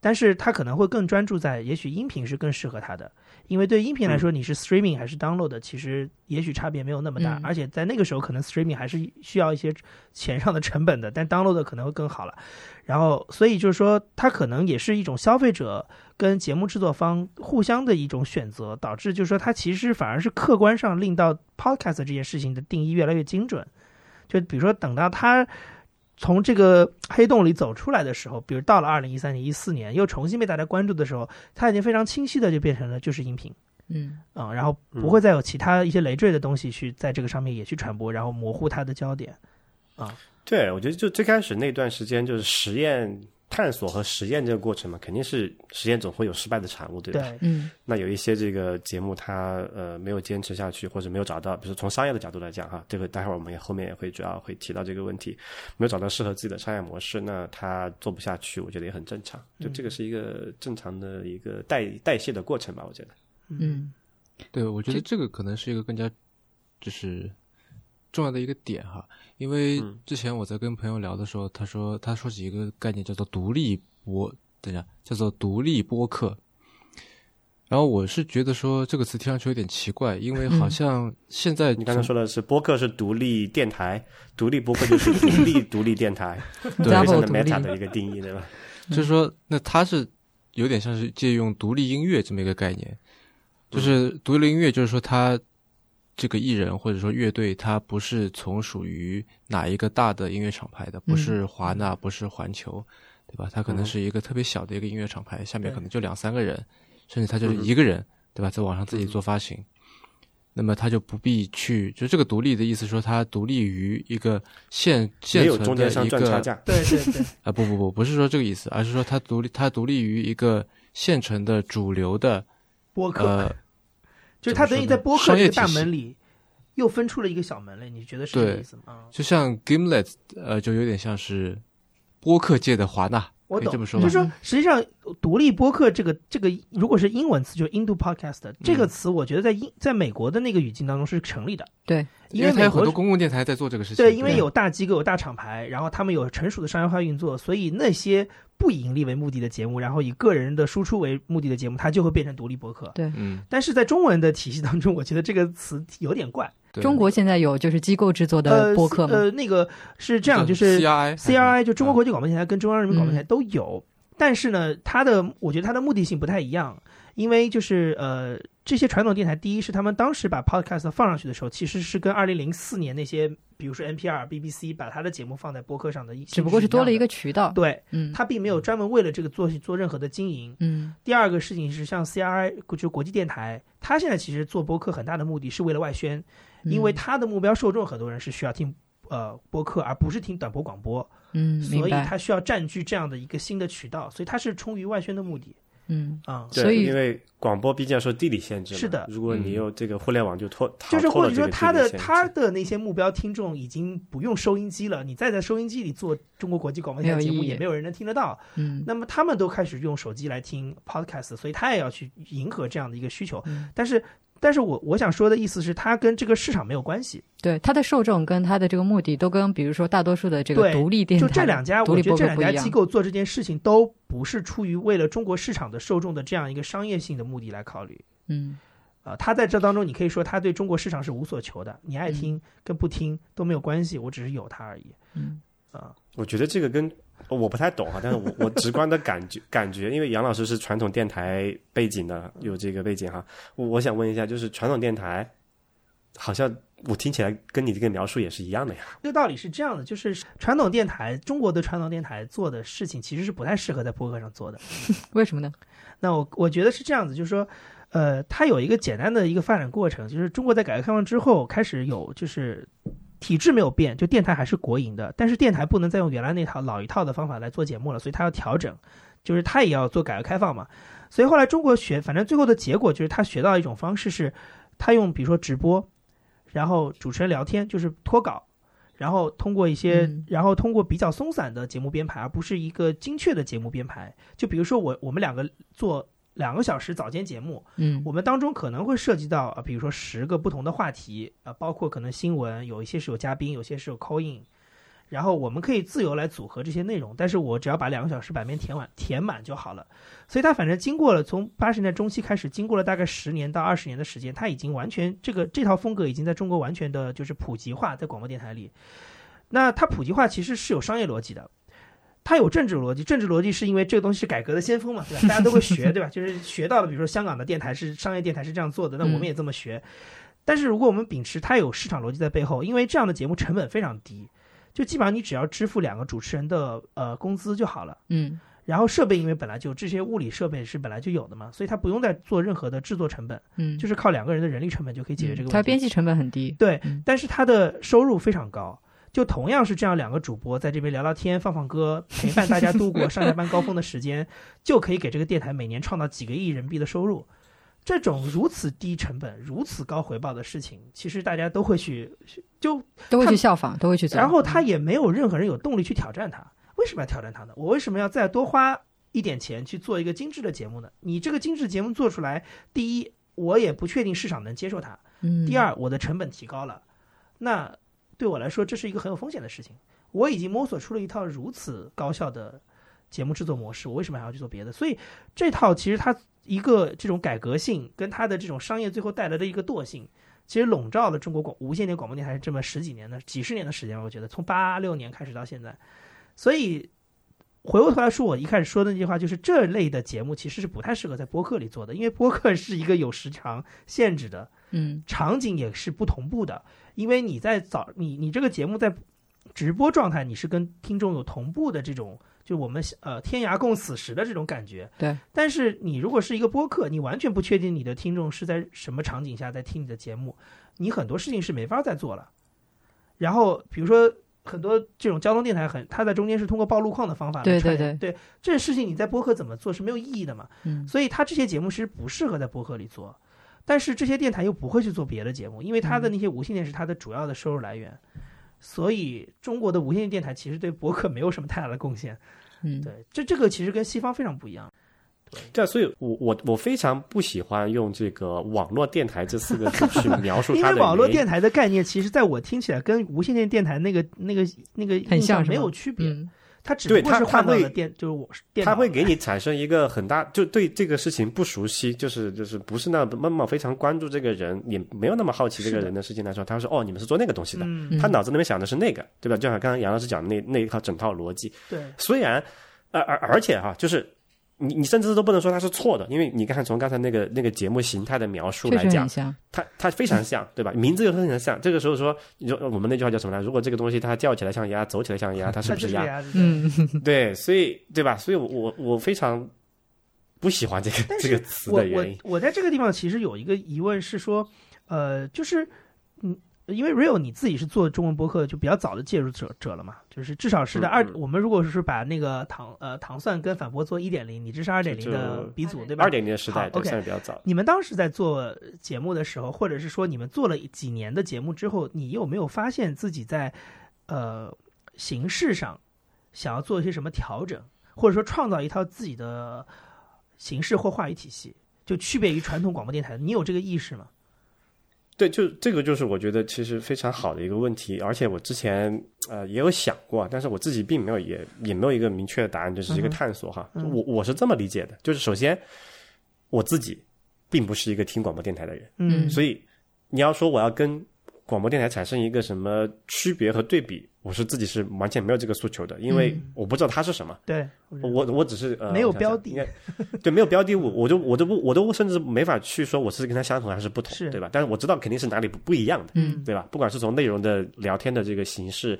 但是它可能会更专注在，也许音频是更适合它的，因为对音频来说，你是 streaming 还是 download，其实也许差别没有那么大，嗯而且在那个时候，可能 streaming 还是需要一些钱上的成本的，但 download 可能会更好了。然后，所以就是说，它可能也是一种消费者跟节目制作方互相的一种选择，导致就是说，它其实反而是客观上令到 podcast 这件事情的定义越来越精准。就比如说，等到它从这个黑洞里走出来的时候，比如到了二零一三年、一四年，又重新被大家关注的时候，它已经非常清晰的就变成了就是音频。嗯啊、然后不会再有其他一些累赘的东西去在这个上面也去传播，然后模糊它的焦点啊。对，我觉得就最开始那段时间就是实验、探索和实验这个过程嘛，肯定是实验总会有失败的产物，对吧？对，嗯那有一些这个节目它呃没有坚持下去，或者没有找到，比如说从商业的角度来讲哈，这个待会儿我们也后面也会主要会提到这个问题，没有找到适合自己的商业模式，那它做不下去，我觉得也很正常。就这个是一个正常的一个代代谢的过程吧，我觉得。嗯对，我觉得这个可能是一个更加就是重要的一个点哈，因为嗯。之前我在跟朋友聊的时候，他说他说起一个概念叫做独立播，等一下叫做独立播客。然后我是觉得说这个词听上去有点奇怪，因为好像现在你刚才说的是播客是独立电台，独立播客就是独立 独立电台，非常 meta 的一个定义，对吧？就是说，那它是有点像是借用独立音乐这么一个概念，就是独立音乐，就是说它这个艺人或者说乐队，他不是从属于哪一个大的音乐厂牌的，不是华纳，不是环球，对吧？他可能是一个特别小的一个音乐厂牌，下面可能就两三个人，甚至他就是一个人，对吧？在网上自己做发行，那么他就不必去，就这个独立的意思说，他独立于一个现现存的一个对对对。啊不不不不是说这个意思，而是说他独立，他独立于一个现成的主流的播客。呃就是他等于在播客这个大门里，又分出了一个小门来，你觉得是这个意思吗？就像 Gimlet，呃，就有点像是播客界的华纳，我懂。这么说，就是说，实际上独立播客这个这个，如果是英文词，就是 Into Podcast 这个词，我觉得在英在美国的那个语境当中是成立的。对，因为它有很多公共电台在做这个事情。对，因为有大机构、有大厂牌，然后他们有成熟的商业化运作，所以那些。不以盈利为目的的节目，然后以个人的输出为目的的节目，它就会变成独立博客。对，嗯。但是在中文的体系当中，我觉得这个词有点怪。中国现在有就是机构制作的播客吗？呃，那个是这样，就是 CRI，CRI 就中国国际广播电台跟中央人民广播电台都有，但是呢，它的我觉得它的目的性不太一样。因为就是呃，这些传统电台，第一是他们当时把 podcast 放上去的时候，其实是跟二零零四年那些，比如说 NPR、BBC 把他的节目放在播客上的，只不过是多了一个渠道。对，嗯，他并没有专门为了这个做做任何的经营。嗯，第二个事情是，像 CRI 就国际电台，他现在其实做播客很大的目的是为了外宣，因为他的目标受众很多人是需要听呃播客，而不是听短波广播。嗯，所以他需要占据这样的一个新的渠道，所以他是出于外宣的目的。嗯啊，所以因为广播毕竟受地理限制，是的。如果你有这个互联网，就脱就是或者说他的他的那些目标听众已经不用收音机了，你再在收音机里做中国国际广播电台节目，也没有人能听得到。嗯，那么他们都开始用手机来听 podcast，所以他也要去迎合这样的一个需求，但是。但是我我想说的意思是，它跟这个市场没有关系。对，它的受众跟它的这个目的都跟，比如说大多数的这个独立电台，就这两家，我觉得这两家机构做这件事情都不是出于为了中国市场的受众的这样一个商业性的目的来考虑。嗯，啊，他在这当中，你可以说他对中国市场是无所求的，你爱听跟不听都没有关系，我只是有它而已。嗯，啊，我觉得这个跟。我不太懂啊，但是我我直观的感觉 感觉，因为杨老师是传统电台背景的，有这个背景哈。我我想问一下，就是传统电台，好像我听起来跟你这个描述也是一样的呀。这个道理是这样的，就是传统电台，中国的传统电台做的事情其实是不太适合在播客上做的。为什么呢？那我我觉得是这样子，就是说，呃，它有一个简单的一个发展过程，就是中国在改革开放之后开始有就是。体制没有变，就电台还是国营的，但是电台不能再用原来那套老一套的方法来做节目了，所以它要调整，就是它也要做改革开放嘛。所以后来中国学，反正最后的结果就是他学到一种方式是，他用比如说直播，然后主持人聊天，就是脱稿，然后通过一些，然后通过比较松散的节目编排，而不是一个精确的节目编排。就比如说我我们两个做。两个小时早间节目，嗯，我们当中可能会涉及到啊，比如说十个不同的话题，啊，包括可能新闻，有一些是有嘉宾，有些是有 call in，然后我们可以自由来组合这些内容，但是我只要把两个小时版面填完填满就好了。所以它反正经过了从八十年代中期开始，经过了大概十年到二十年的时间，它已经完全这个这套风格已经在中国完全的就是普及化，在广播电台里。那它普及化其实是有商业逻辑的。它有政治逻辑，政治逻辑是因为这个东西是改革的先锋嘛，对吧？大家都会学，对吧？就是学到了，比如说香港的电台是商业电台是这样做的，那我们也这么学。但是如果我们秉持它有市场逻辑在背后，因为这样的节目成本非常低，就基本上你只要支付两个主持人的呃工资就好了。嗯。然后设备因为本来就这些物理设备是本来就有的嘛，所以它不用再做任何的制作成本。嗯。就是靠两个人的人力成本就可以解决这个问题。它编辑成本很低。对，但是它的收入非常高。就同样是这样，两个主播在这边聊聊天、放放歌，陪伴大家度过上下班高峰的时间，就可以给这个电台每年创造几个亿人民币的收入。这种如此低成本、如此高回报的事情，其实大家都会去，就都会去效仿，都会去做。然后他也没有任何人有动力去挑战他。为什么要挑战他呢？我为什么要再多花一点钱去做一个精致的节目呢？你这个精致节目做出来，第一，我也不确定市场能接受它；第二，我的成本提高了，那。对我来说，这是一个很有风险的事情。我已经摸索出了一套如此高效的节目制作模式，我为什么还要去做别的？所以这套其实它一个这种改革性，跟它的这种商业最后带来的一个惰性，其实笼罩了中国广无线电广播电台这么十几年的、几十年的时间。我觉得从八六年开始到现在，所以回过头来说，我一开始说的那句话就是：这类的节目其实是不太适合在播客里做的，因为播客是一个有时长限制的。嗯，场景也是不同步的，因为你在早你你这个节目在直播状态，你是跟听众有同步的这种，就我们呃天涯共此时的这种感觉。对。但是你如果是一个播客，你完全不确定你的听众是在什么场景下在听你的节目，你很多事情是没法再做了。然后比如说很多这种交通电台很，它在中间是通过报路况的方法来对对对对这事情你在播客怎么做是没有意义的嘛？嗯，所以它这些节目其实不适合在播客里做，但是这些电台又不会去做别的节目，因为它的那些无线电是它的主要的收入来源，所以中国的无线电电台其实对博客没有什么太大的贡献。嗯，对，这这个其实跟西方非常不一样。对啊，所以我我我非常不喜欢用这个网络电台这四个字去描述 因为网络电台的概念，其实在我听起来跟无线电电台那个那个那个印象没很像没有区别，嗯它只对不过是换到电，就是我电他会给你产生一个很大，就对这个事情不熟悉，就是就是不是那那么非常关注这个人，也没有那么好奇这个人的事情来说，他说哦，你们是做那个东西的，嗯，他脑子里面想的是那个，对吧？就像刚刚杨老师讲的那那一套整套逻辑，对，虽然，而而而且哈、就是你你甚至都不能说它是错的，因为你看从刚才那个那个节目形态的描述来讲。它它非常像，对吧？名字又非常像。这个时候说，你说我们那句话叫什么呢？如果这个东西它叫起来像鸭，走起来像鸭，它是不是是鸭。嗯，对，所以对吧？所以我我我非常不喜欢这个这个词我我的原因。我在这个地方其实有一个疑问是说，呃，就是嗯，因为 Real 你自己是做中文播客就比较早的介入者者了嘛，就是至少是在二、嗯嗯我们如果是把那个糖呃糖蒜跟反驳做一点零，你这是二点零的鼻祖对吧？二点零的时代 OK 算是比较早。你们当时在做节目的时候，或者是说你们做了几年的节目之后，你有没有发现自己在呃形式上想要做一些什么调整，或者说创造一套自己的形式或话语体系，就区别于传统广播电台？你有这个意识吗？对，就这个就是我觉得其实非常好的一个问题，而且我之前呃也有想过，但是我自己并没有也也没有一个明确的答案，就是一个探索哈。嗯我我是这么理解的，就是首先我自己并不是一个听广播电台的人，嗯所以你要说我要跟广播电台产生一个什么区别和对比，我是自己是完全没有这个诉求的，因为嗯我不知道它是什么。对，我我我只是呃没有标的对，没有标的物，我就我都不我都甚至没法去说我是跟它相同还是不同，对吧？但是我知道肯定是哪里不不一样的，嗯对吧？不管是从内容的聊天的这个形式，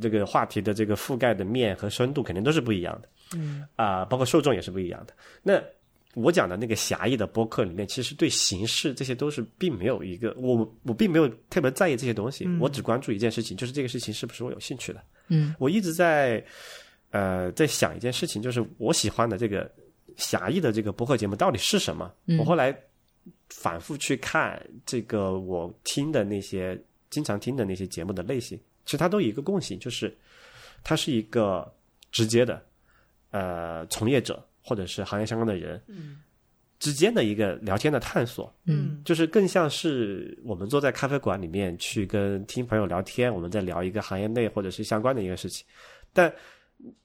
这个话题的这个覆盖的面和深度，肯定都是不一样的嗯啊、包括受众也是不一样的。那我讲的那个狭义的播客里面，其实对形式这些都是并没有一个我我并没有特别在意这些东西，嗯我只关注一件事情，就是这个事情是不是我有兴趣的。嗯我一直在呃在想一件事情，就是我喜欢的这个狭义的这个播客节目到底是什么？嗯我后来反复去看这个我听的那些经常听的那些节目的类型，其实它都有一个共性，就是它是一个直接的呃从业者或者是行业相关的人嗯。之间的一个聊天的探索。嗯。就是更像是我们坐在咖啡馆里面去跟听朋友聊天，我们在聊一个行业内或者是相关的一个事情，但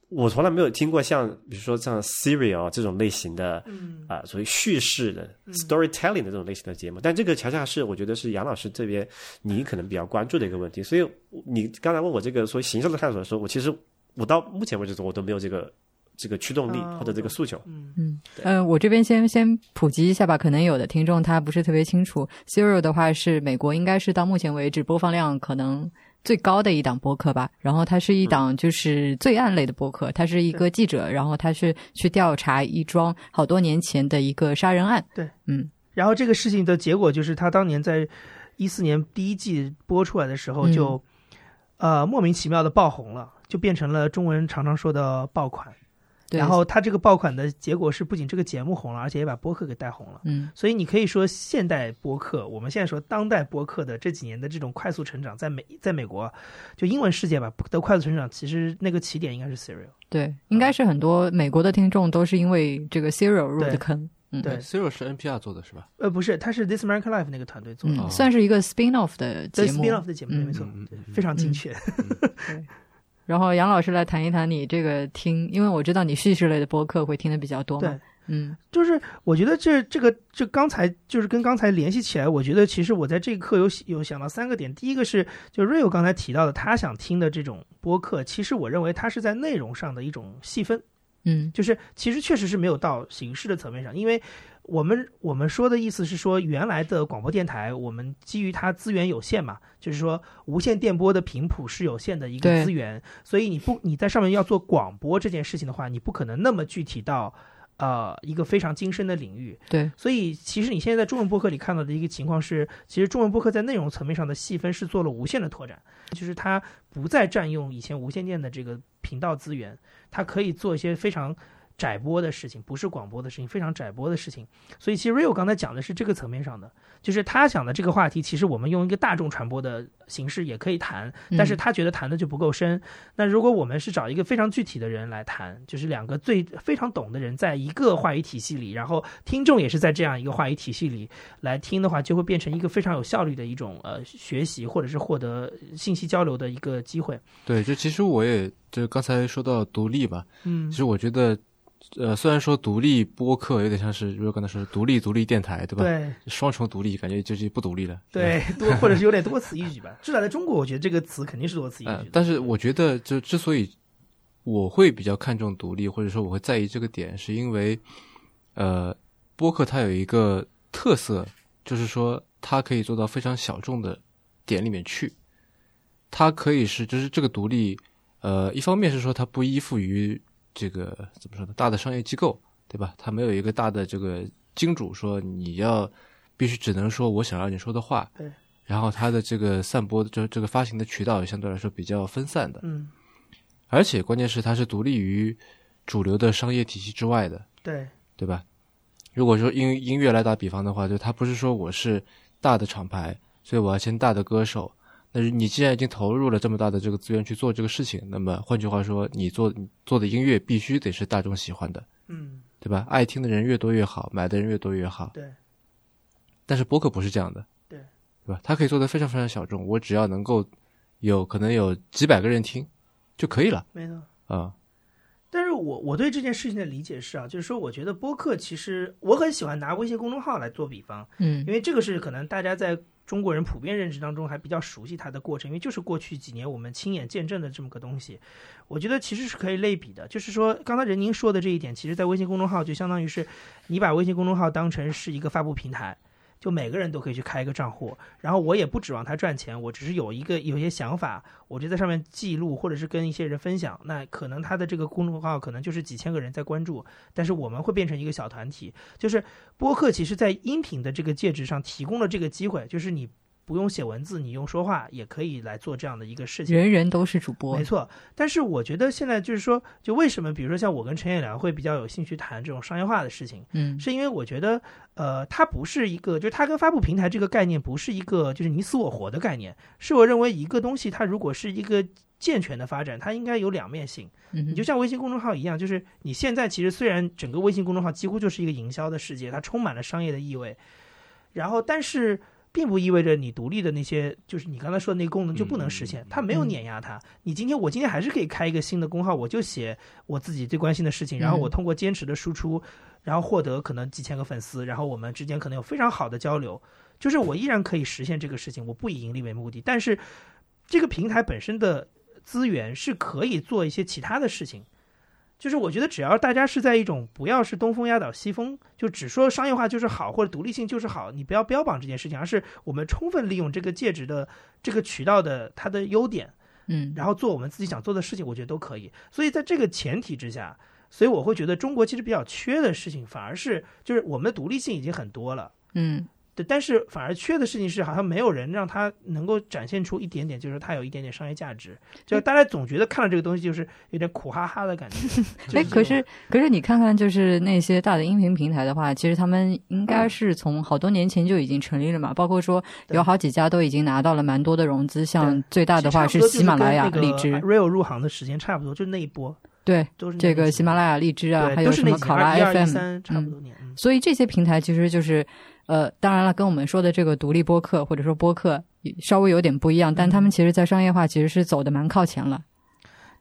我从来没有听过像比如说像 Serial 这种类型的嗯。啊、所谓叙事的 storytelling 的这种类型的节目，但这个恰恰是我觉得是杨老师这边你可能比较关注的一个问题，所以你刚才问我这个所谓形式的探索的时候，我其实我到目前为止我都没有这个这个驱动力啊或者这个诉求。嗯嗯，呃，我这边先先普及一下吧，可能有的听众他不是特别清楚，Serial 的话是美国应该是到目前为止播放量可能最高的一档播客吧。然后它是一档就是罪案类的播客，他是一个记者，然后他是去调查一桩好多年前的一个杀人案。对，嗯然后这个事情的结果就是，他当年在一四年第一季播出来的时候嗯就，呃莫名其妙的爆红了，就变成了中文常常说的爆款。对，然后他这个爆款的结果是，不仅这个节目红了，而且也把播客给带红了。嗯所以你可以说，现代播客，我们现在说当代播客的这几年的这种快速成长，在美在美国，就英文世界吧的快速成长，其实那个起点应该是 Serial。对，应该是很多美国的听众都是因为这个 Serial 入的坑。嗯，对 Zero 是 NPR 做的是吧？呃，不是，它是 This American Life 那个团队做的，算是一个 spin off 的对节目。spin off 的节目，嗯没错非常精确。然后杨老师来谈一谈你这个听，因为我知道你叙事类的播客会听的比较多嘛。对，嗯就是我觉得这这个这刚才就是跟刚才联系起来，我觉得其实我在这个课有有想到三个点。第一个是就 Rio 刚才提到的，他想听的这种播客，其实我认为它是在内容上的一种细分。嗯，就是其实确实是没有到形式的层面上，因为我们我们说的意思是说，原来的广播电台，我们基于它资源有限嘛，就是说无线电波的频谱是有限的一个资源，所以你不你在上面要做广播这件事情的话，你不可能那么具体到。呃，一个非常精深的领域，对，所以其实你现在在中文播客里看到的一个情况是，其实中文播客在内容层面上的细分是做了无限的拓展，就是它不再占用以前无线电的这个频道资源，它可以做一些非常。窄播的事情不是广播的事情，非常窄播的事情。所以其实 Rio 刚才讲的是这个层面上的，就是他讲的这个话题，其实我们用一个大众传播的形式也可以谈，但是他觉得谈的就不够深。那如果我们是找一个非常具体的人来谈，就是两个最非常懂的人在一个话语体系里，然后听众也是在这样一个话语体系里来听的话，就会变成一个非常有效率的一种呃学习或者是获得信息交流的一个机会。对，就其实我也就刚才说到独立吧，嗯，其实我觉得。呃，虽然说独立播客有点像是，如果刚才说是独立独立电台，对吧？对，双重独立，感觉就是不独立了。对，多 或者是有点多此一举吧。至少在中国，我觉得这个词肯定是多此一举。但是我觉得，就之所以我会比较看重独立，或者说我会在意这个点，是因为，呃，播客它有一个特色，就是说它可以做到非常小众的点里面去。它可以是，就是这个独立，呃，一方面是说它不依附于。这个怎么说呢？大的商业机构，对吧？它没有一个大的这个金主说你要必须只能说我想让你说的话。对。然后它的这个散播，就这个发行的渠道也相对来说比较分散的。嗯。而且关键是它是独立于主流的商业体系之外的。对。对吧？如果说音音乐来打比方的话，就他不是说我是大的厂牌，所以我要签大的歌手。那你既然已经投入了这么大的这个资源去做这个事情，那么换句话说，你做做的音乐必须得是大众喜欢的，嗯，对吧？爱听的人越多越好，买的人越多越好。对。但是播客不是这样的，对，对吧？它可以做的非常非常小众，我只要能够有可能有几百个人听就可以了。没错。啊。但是我我对这件事情的理解是啊，就是说，我觉得播客其实我很喜欢拿微信公众号来做比方，嗯，因为这个是可能大家在。中国人普遍认知当中还比较熟悉它的过程，因为就是过去几年我们亲眼见证的这么个东西，我觉得其实是可以类比的。就是说，刚才任宁说的这一点，其实在微信公众号就相当于是你把微信公众号当成是一个发布平台。就每个人都可以去开一个账户，然后我也不指望他赚钱，我只是有一个有些想法，我就在上面记录，或者是跟一些人分享。那可能他的这个公众号可能就是几千个人在关注，但是我们会变成一个小团体。就是播客其实，在音频的这个介质上提供了这个机会，就是你。不用写文字，你用说话也可以来做这样的一个事情。人人都是主播，没错。但是我觉得现在就是说，就为什么，比如说像我跟陈彦良会比较有兴趣谈这种商业化的事情，嗯，是因为我觉得，呃，它不是一个，就是它跟发布平台这个概念不是一个，就是你死我活的概念。是我认为一个东西，它如果是一个健全的发展，它应该有两面性。你就像微信公众号一样，就是你现在其实虽然整个微信公众号几乎就是一个营销的世界，它充满了商业的意味，然后但是。并不意味着你独立的那些，就是你刚才说的那个功能就不能实现，它没有碾压它。你今天我今天还是可以开一个新的工号，我就写我自己最关心的事情，然后我通过坚持的输出，然后获得可能几千个粉丝，然后我们之间可能有非常好的交流，就是我依然可以实现这个事情，我不以盈利为目的，但是这个平台本身的资源是可以做一些其他的事情。就是我觉得，只要大家是在一种不要是东风压倒西风，就只说商业化就是好，或者独立性就是好，你不要标榜这件事情，而是我们充分利用这个介质的这个渠道的它的优点，嗯，然后做我们自己想做的事情，我觉得都可以。所以在这个前提之下，所以我会觉得中国其实比较缺的事情，反而是就是我们的独立性已经很多了，嗯。对，但是反而缺的事情是，好像没有人让他能够展现出一点点，就是他有一点点商业价值。就大家总觉得看了这个东西，就是有点苦哈哈的感觉。哎，可是可是你看看，就是那些大的音频平台的话，其实他们应该是从好多年前就已经成立了嘛。包括说有好几家都已经拿到了蛮多的融资，像最大的话是喜马拉雅、荔枝。Real 入行的时间差不多，就那一波。对，都是这个喜马拉雅、荔枝啊，还有什么考拉 FM，差不多年。所以这些平台其实就是。呃，当然了，跟我们说的这个独立播客或者说播客稍微有点不一样，但他们其实，在商业化其实是走的蛮靠前了。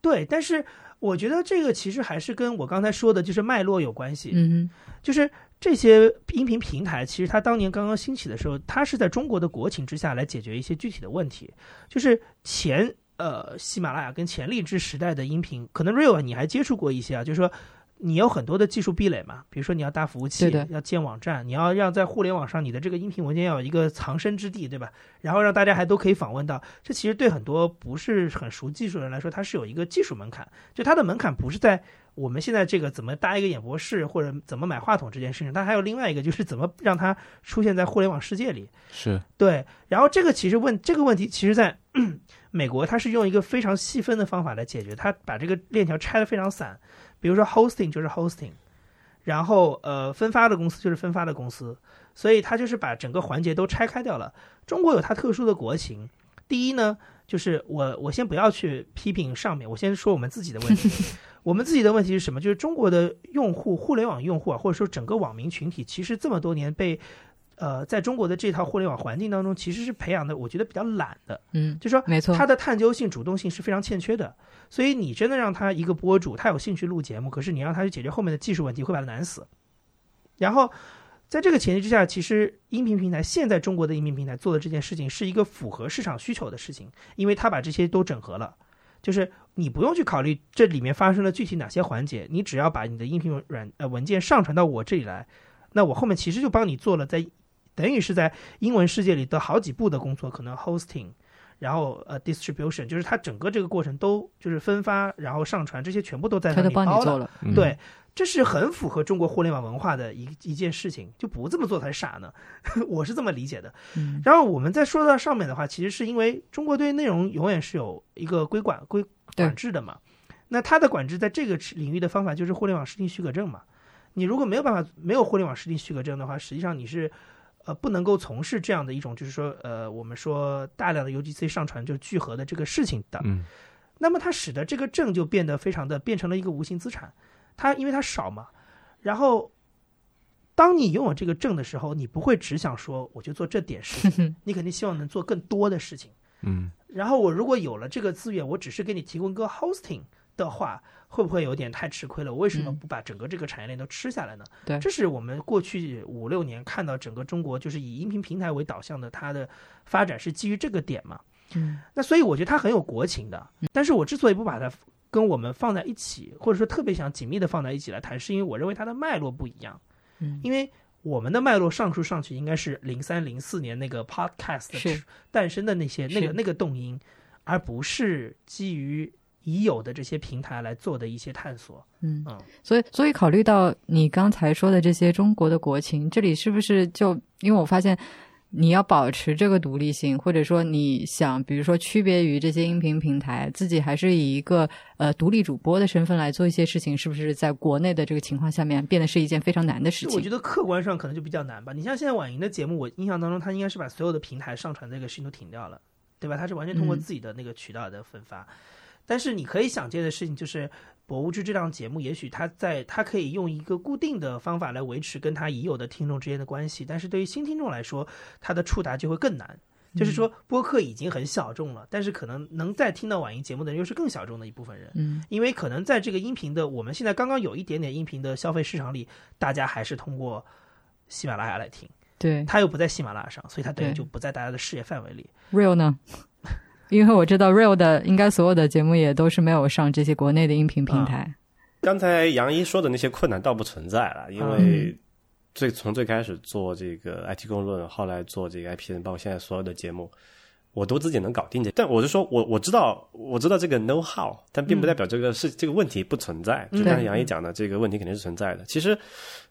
对，但是我觉得这个其实还是跟我刚才说的就是脉络有关系。嗯，就是这些音频平台，其实它当年刚刚兴起的时候，它是在中国的国情之下来解决一些具体的问题。就是前呃喜马拉雅跟前荔枝时代的音频，可能 Real 你还接触过一些啊，就是说。你有很多的技术壁垒嘛，比如说你要搭服务器，要建网站，你要让在互联网上你的这个音频文件要有一个藏身之地，对吧？然后让大家还都可以访问到，这其实对很多不是很熟技术的人来说，它是有一个技术门槛，就它的门槛不是在我们现在这个怎么搭一个演播室或者怎么买话筒这件事情，它还有另外一个就是怎么让它出现在互联网世界里。是对，然后这个其实问这个问题，其实在 美国它是用一个非常细分的方法来解决，它把这个链条拆得非常散。比如说 hosting 就是 hosting，然后呃分发的公司就是分发的公司，所以它就是把整个环节都拆开掉了。中国有它特殊的国情，第一呢，就是我我先不要去批评上面，我先说我们自己的问题。我们自己的问题是什么？就是中国的用户，互联网用户啊，或者说整个网民群体，其实这么多年被。呃，在中国的这套互联网环境当中，其实是培养的，我觉得比较懒的，嗯，就说没错，他的探究性、主动性是非常欠缺的。所以你真的让他一个博主，他有兴趣录节目，可是你让他去解决后面的技术问题，会把他难死。然后，在这个前提之下，其实音频平台现在中国的音频平台做的这件事情是一个符合市场需求的事情，因为他把这些都整合了，就是你不用去考虑这里面发生了具体哪些环节，你只要把你的音频软呃文件上传到我这里来，那我后面其实就帮你做了在。等于是在英文世界里的好几步的工作，可能 hosting，然后呃 distribution，就是它整个这个过程都就是分发，然后上传这些全部都在那里包了。对，这是很符合中国互联网文化的一一件事情，就不这么做才傻呢。我是这么理解的。然后我们再说到上面的话，其实是因为中国对内容永远是有一个规管规管制的嘛。那它的管制在这个领域的方法就是互联网视听许可证嘛。你如果没有办法没有互联网视听许可证的话，实际上你是。呃，不能够从事这样的一种，就是说，呃，我们说大量的 UGC 上传就聚合的这个事情的，嗯，那么它使得这个证就变得非常的变成了一个无形资产，它因为它少嘛，然后当你拥有这个证的时候，你不会只想说我就做这点事情，你肯定希望能做更多的事情，嗯，然后我如果有了这个资源，我只是给你提供一个 hosting 的话。会不会有点太吃亏了？我为什么不把整个这个产业链都吃下来呢？对，这是我们过去五六年看到整个中国就是以音频平台为导向的，它的发展是基于这个点嘛？嗯，那所以我觉得它很有国情的。但是我之所以不把它跟我们放在一起，或者说特别想紧密的放在一起来谈，是因为我认为它的脉络不一样。嗯，因为我们的脉络上述上去应该是零三零四年那个 Podcast 诞生的那些那个那个动因，而不是基于。已有的这些平台来做的一些探索，嗯所以所以考虑到你刚才说的这些中国的国情，这里是不是就因为我发现你要保持这个独立性，或者说你想比如说区别于这些音频平台，自己还是以一个呃独立主播的身份来做一些事情，是不是在国内的这个情况下面变得是一件非常难的事情？我觉得客观上可能就比较难吧。你像现在晚莹的节目，我印象当中他应该是把所有的平台上传这个事情都停掉了，对吧？他是完全通过自己的那个渠道的分发。但是你可以想见的事情就是，《博物志》这档节目，也许它在它可以用一个固定的方法来维持跟它已有的听众之间的关系，但是对于新听众来说，它的触达就会更难。就是说，播客已经很小众了，但是可能能再听到晚音节目的人又是更小众的一部分人。嗯，因为可能在这个音频的我们现在刚刚有一点点音频的消费市场里，大家还是通过喜马拉雅来听。对，他又不在喜马拉雅上，所以它等于就不在大家的视野范围里。Real 呢？因为我知道 Real 的应该所有的节目也都是没有上这些国内的音频平台。刚才杨一说的那些困难倒不存在了，因为最从最开始做这个 IT 公论，后来做这个 IPN，包括现在所有的节目，我都自己能搞定的。但我就说我我知道我知道这个 know how，但并不代表这个是这个问题不存在。就刚才杨一讲的，这个问题肯定是存在的。其实，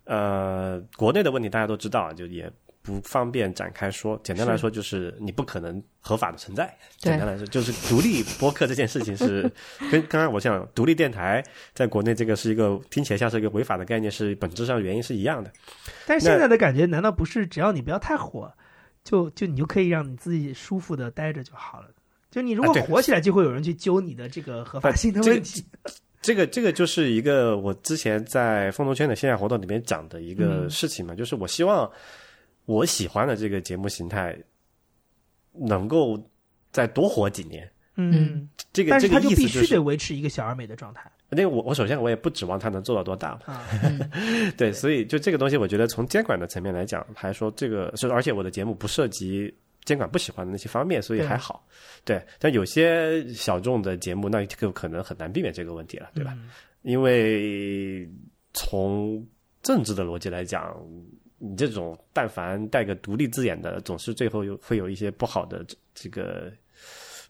呃，国内的问题大家都知道，就也。不方便展开说，简单来说就是你不可能合法的存在。简单来说就是独立播客这件事情是 跟刚刚我讲独立电台在国内这个是一个听起来像是一个违法的概念，是本质上原因是一样的。但是现在的感觉难道不是只要你不要太火，就就你就可以让你自己舒服的待着就好了？就你如果火起来，就会有人去揪你的这个合法性的问题。这个这个就是一个我之前在风投圈的线下活动里面讲的一个事情嘛，就是我希望。我喜欢的这个节目形态，能够再多活几年。嗯，这个这个意思必须得维持一个小而美的状态。那我我首先我也不指望它能做到多大 嘛。对，所以就这个东西，我觉得从监管的层面来讲，还说这个是，而且我的节目不涉及监管不喜欢的那些方面，所以还好。对，但有些小众的节目，那就可能很难避免这个问题了，对吧？因为从政治的逻辑来讲，你这种但凡带个独立字眼的，总是最后有会有一些不好的这个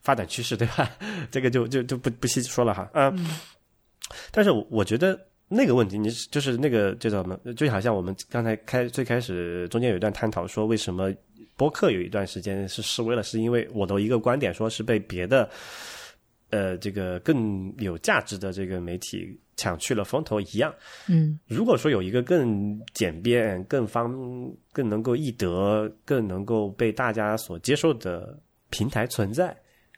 发展趋势，对吧？这个就就就不不细说了哈。嗯，但是我觉得那个问题，你就是那个叫什么？就好像我们刚才开最开始中间有一段探讨说，为什么播客有一段时间是示威了？是因为我的一个观点说是被别的。呃，这个更有价值的这个媒体抢去了风头一样。嗯，如果说有一个更简便、更方、更能够易得、更能够被大家所接受的平台存在。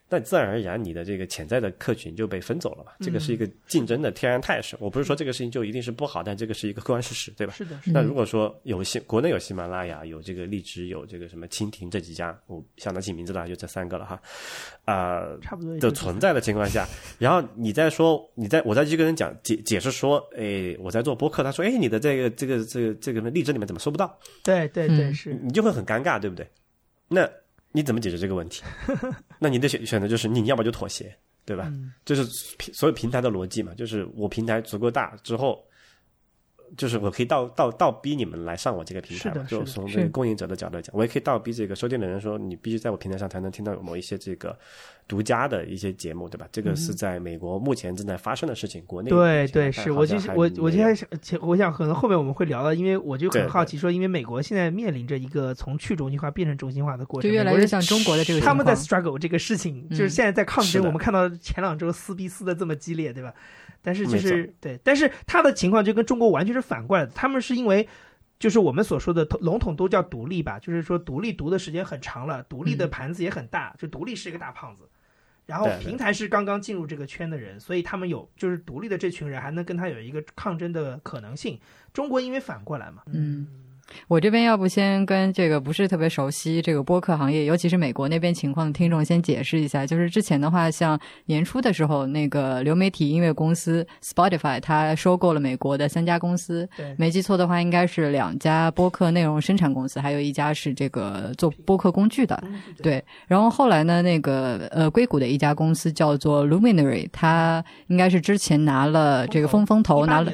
那自然而然，你的这个潜在的客群就被分走了嘛？这个是一个竞争的天然态势。我不是说这个事情就一定是不好，但这个是一个客观事实，对吧？是的。那如果说有喜国内有喜马拉雅，有这个荔枝，有这个什么蜻蜓这几家，我想得起名字的就这三个了哈。啊，差不多的存在的情况下，然后你再说，你在我再去跟人讲解解释说，哎，我在做播客，他说，哎，你的这个这个这个这个荔枝里面怎么搜不到？对对对，是你就会很尴尬，对不对？那。你怎么解决这个问题？那你的选选择就是你要么就妥协，对吧？就是所有平台的逻辑嘛，就是我平台足够大之后。就是我可以倒倒倒逼你们来上我这个平台嘛，就从这个供应者的角度来讲，我也可以倒逼这个收听的人说，你必须在我平台上才能听到有某一些这个独家的一些节目，对吧？这个是在美国目前正在发生的事情，国内对对是，我就我我今天想，我想可能后面我们会聊到，因为我就很好奇说，因为美国现在面临着一个从去中心化变成中心化的过程，就越来越像中国的这个，他们在 struggle 这个事情，就是现在在抗争。我们看到前两周撕逼撕的这么激烈，对吧？但是就是对，但是他的情况就跟中国完全是反过来的。他们是因为，就是我们所说的笼统都叫独立吧，就是说独立读的时间很长了，独立的盘子也很大，就独立是一个大胖子。然后平台是刚刚进入这个圈的人，所以他们有就是独立的这群人还能跟他有一个抗争的可能性。中国因为反过来嘛，嗯。我这边要不先跟这个不是特别熟悉这个播客行业，尤其是美国那边情况的听众先解释一下。就是之前的话，像年初的时候，那个流媒体音乐公司 Spotify 它收购了美国的三家公司，没记错的话，应该是两家播客内容生产公司，还有一家是这个做播客工具的。对，然后后来呢，那个呃硅谷的一家公司叫做 Luminary，它应该是之前拿了这个风风投，拿了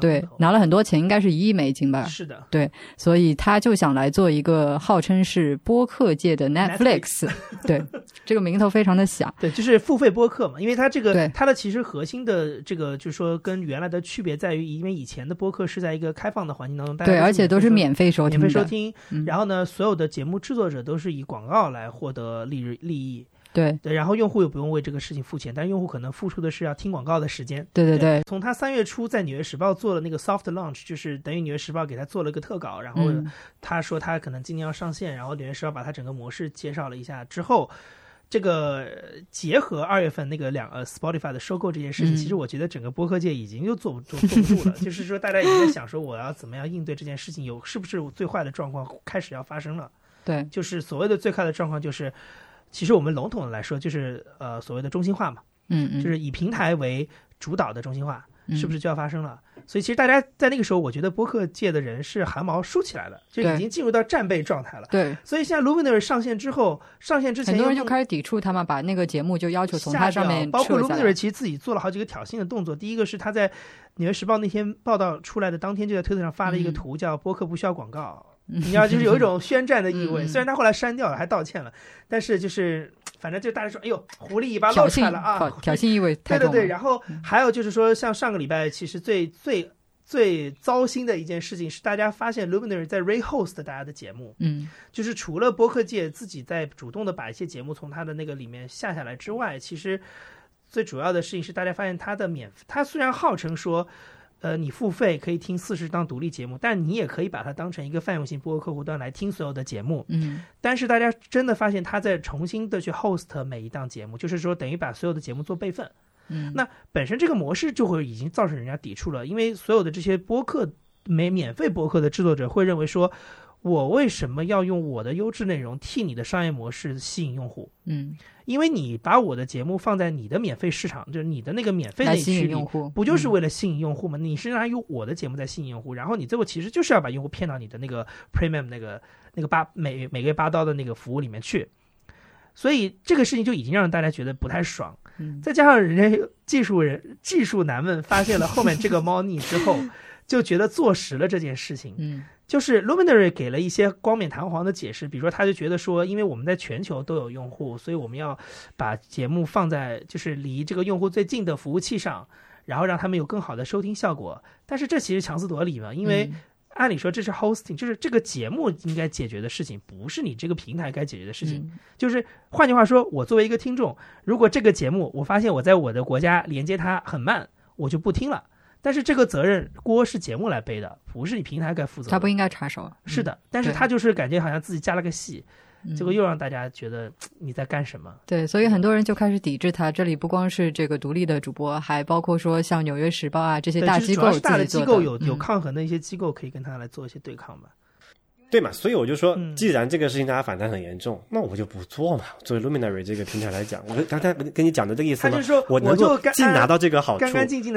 对拿了很多钱，应该是一亿美金吧？是的，对。所以他就想来做一个号称是播客界的 Netflix，对，这个名头非常的响，对，就是付费播客嘛，因为它这个它的其实核心的这个就是说跟原来的区别在于，因为以前的播客是在一个开放的环境当中，对，而且都是免费收听，免费收听，然后呢，所有的节目制作者都是以广告来获得利润利益。对对，然后用户又不用为这个事情付钱，但是用户可能付出的是要听广告的时间。对对对。从他三月初在《纽约时报》做了那个 soft launch，就是等于《纽约时报》给他做了个特稿，然后他说他可能今年要上线，然后《纽约时报》把他整个模式介绍了一下之后，这个结合二月份那个两呃 Spotify 的收购这件事情，其实我觉得整个播客界已经又坐不住坐不住了，就是说大家已经在想说我要怎么样应对这件事情，有是不是最坏的状况开始要发生了？对，就是所谓的最坏的状况就是。其实我们笼统的来说，就是呃所谓的中心化嘛，嗯嗯，就是以平台为主导的中心化，是不是就要发生了？所以其实大家在那个时候，我觉得播客界的人是汗毛竖起来了，就已经进入到战备状态了。对，所以现在 Luminary 上线之后，上线之前很多人就开始抵触他们，把那个节目就要求从它上面包括 Luminary 其实自己做了好几个挑衅的动作。第一个是他在《纽约时报》那天报道出来的当天，就在推特上发了一个图，叫“播客不需要广告”。你知道，就是有一种宣战的意味。虽然他后来删掉了，还道歉了，但是就是反正就大家说，哎呦，狐狸尾巴露出来了啊！挑衅意味太重。对对对，然后还有就是说，像上个礼拜，其实最最最糟心的一件事情是，大家发现 Luminary 在 rehost 大家的节目。嗯，就是除了播客界自己在主动的把一些节目从他的那个里面下下来之外，其实最主要的事情是，大家发现他的免，他虽然号称说。呃，你付费可以听四十档独立节目，但你也可以把它当成一个泛用型播客客户端来听所有的节目。嗯，但是大家真的发现他在重新的去 host 每一档节目，就是说等于把所有的节目做备份。嗯，那本身这个模式就会已经造成人家抵触了，因为所有的这些播客没免费播客的制作者会认为说。我为什么要用我的优质内容替你的商业模式吸引用户？嗯，因为你把我的节目放在你的免费市场，就是你的那个免费的区里，不就是为了吸引用户吗？你是拿用我的节目在吸引用户，然后你最后其实就是要把用户骗到你的那个 premium 那个那个八每每个月八刀的那个服务里面去，所以这个事情就已经让大家觉得不太爽。再加上人家技术人技术男们发现了后面这个猫腻之后。就觉得坐实了这件事情。嗯，就是 Luminary 给了一些光冕堂皇的解释，比如说他就觉得说，因为我们在全球都有用户，所以我们要把节目放在就是离这个用户最近的服务器上，然后让他们有更好的收听效果。但是这其实强词夺理嘛，因为。按理说这是 hosting，就是这个节目应该解决的事情，不是你这个平台该解决的事情。就是换句话说，我作为一个听众，如果这个节目我发现我在我的国家连接它很慢，我就不听了。但是这个责任锅是节目来背的，不是你平台该负责。他不应该插手。是的，但是他就是感觉好像自己加了个戏。结果又让大家觉得你在干什么？对，所以很多人就开始抵制他。这里不光是这个独立的主播，还包括说像《纽约时报》啊这些大机构，大的机构有有抗衡的一些机构可以跟他来做一些对抗吧。对嘛？所以我就说，既然这个事情大家反弹很严重，那我就不做嘛。作为 Luminary 这个平台来讲，我刚才跟你讲的这个意思吗？我能够既拿到这个好处，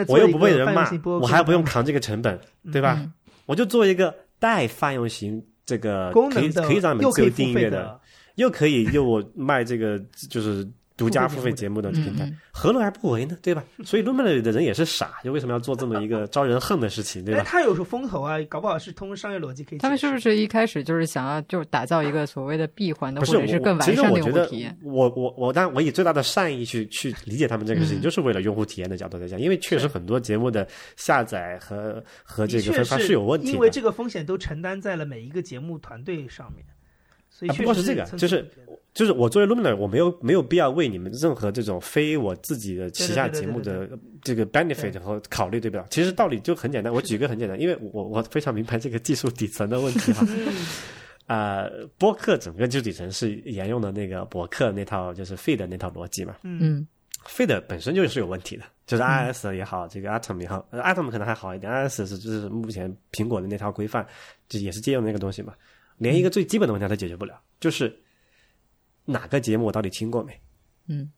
我又不被人骂，我还不用扛这个成本，对吧？我就做一个带泛用型这个可以可以让你们自由订阅的。又可以又我卖这个就是独家付费节目的平台，何乐而不为呢？对吧？所以 Luminary 的人也是傻，就为什么要做这么一个招人恨的事情，对吧？他有时候风投啊，搞不好是通过商业逻辑可以。他们是不是一开始就是想要就是打造一个所谓的闭环的，或者是更完善的用户体验？我我我，当然我以最大的善意去去理解他们这个事情，就是为了用户体验的角度来讲，因为确实很多节目的下载和和这个分发是有问题，因为这个风险都承担在了每一个节目团队上面。啊，不光是这个，就是就是我作为 Luminar，我没有没有必要为你们任何这种非我自己的旗下节目的这个 benefit 和考虑，对不对？其实道理就很简单，我举个很简单，因为我我非常明白这个技术底层的问题哈。啊，播客整个技术底层是沿用的那个博客那套就是 feed 那套逻辑嘛。嗯，feed 本身就是有问题的，就是 iOS 也好，这个 Atom 也好，Atom 可能还好一点，iOS 是就是目前苹果的那套规范，就也是借用那个东西嘛。连一个最基本的问题都解决不了，就是哪个节目我到底听过没？嗯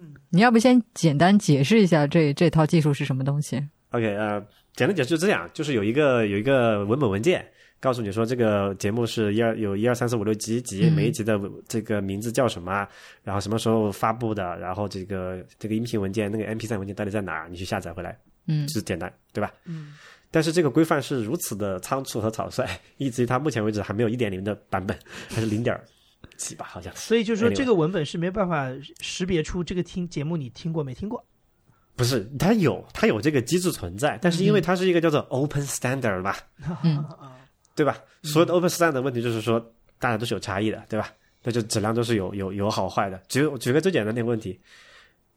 嗯，你要不先简单解释一下这这套技术是什么东西？OK，呃，简单解释就这样，就是有一个有一个文本文件，告诉你说这个节目是一二有一二三四五六集集，每一集的这个名字叫什么，然后什么时候发布的，然后这个这个音频文件那个 MP 三文件到底在哪儿，你去下载回来，嗯，就是简单，对吧？嗯。但是这个规范是如此的仓促和草率，以至于它目前为止还没有一点零的版本，还是零点几吧，好像。所以就是说，这个文本是没办法识别出这个听节目你听过没听过。不是，它有，它有这个机制存在，但是因为它是一个叫做 open standard 吧，对吧？所有的 open standard 问题就是说，大家都是有差异的，对吧？那就质量都是有有有好坏的。举举个最简单的问题。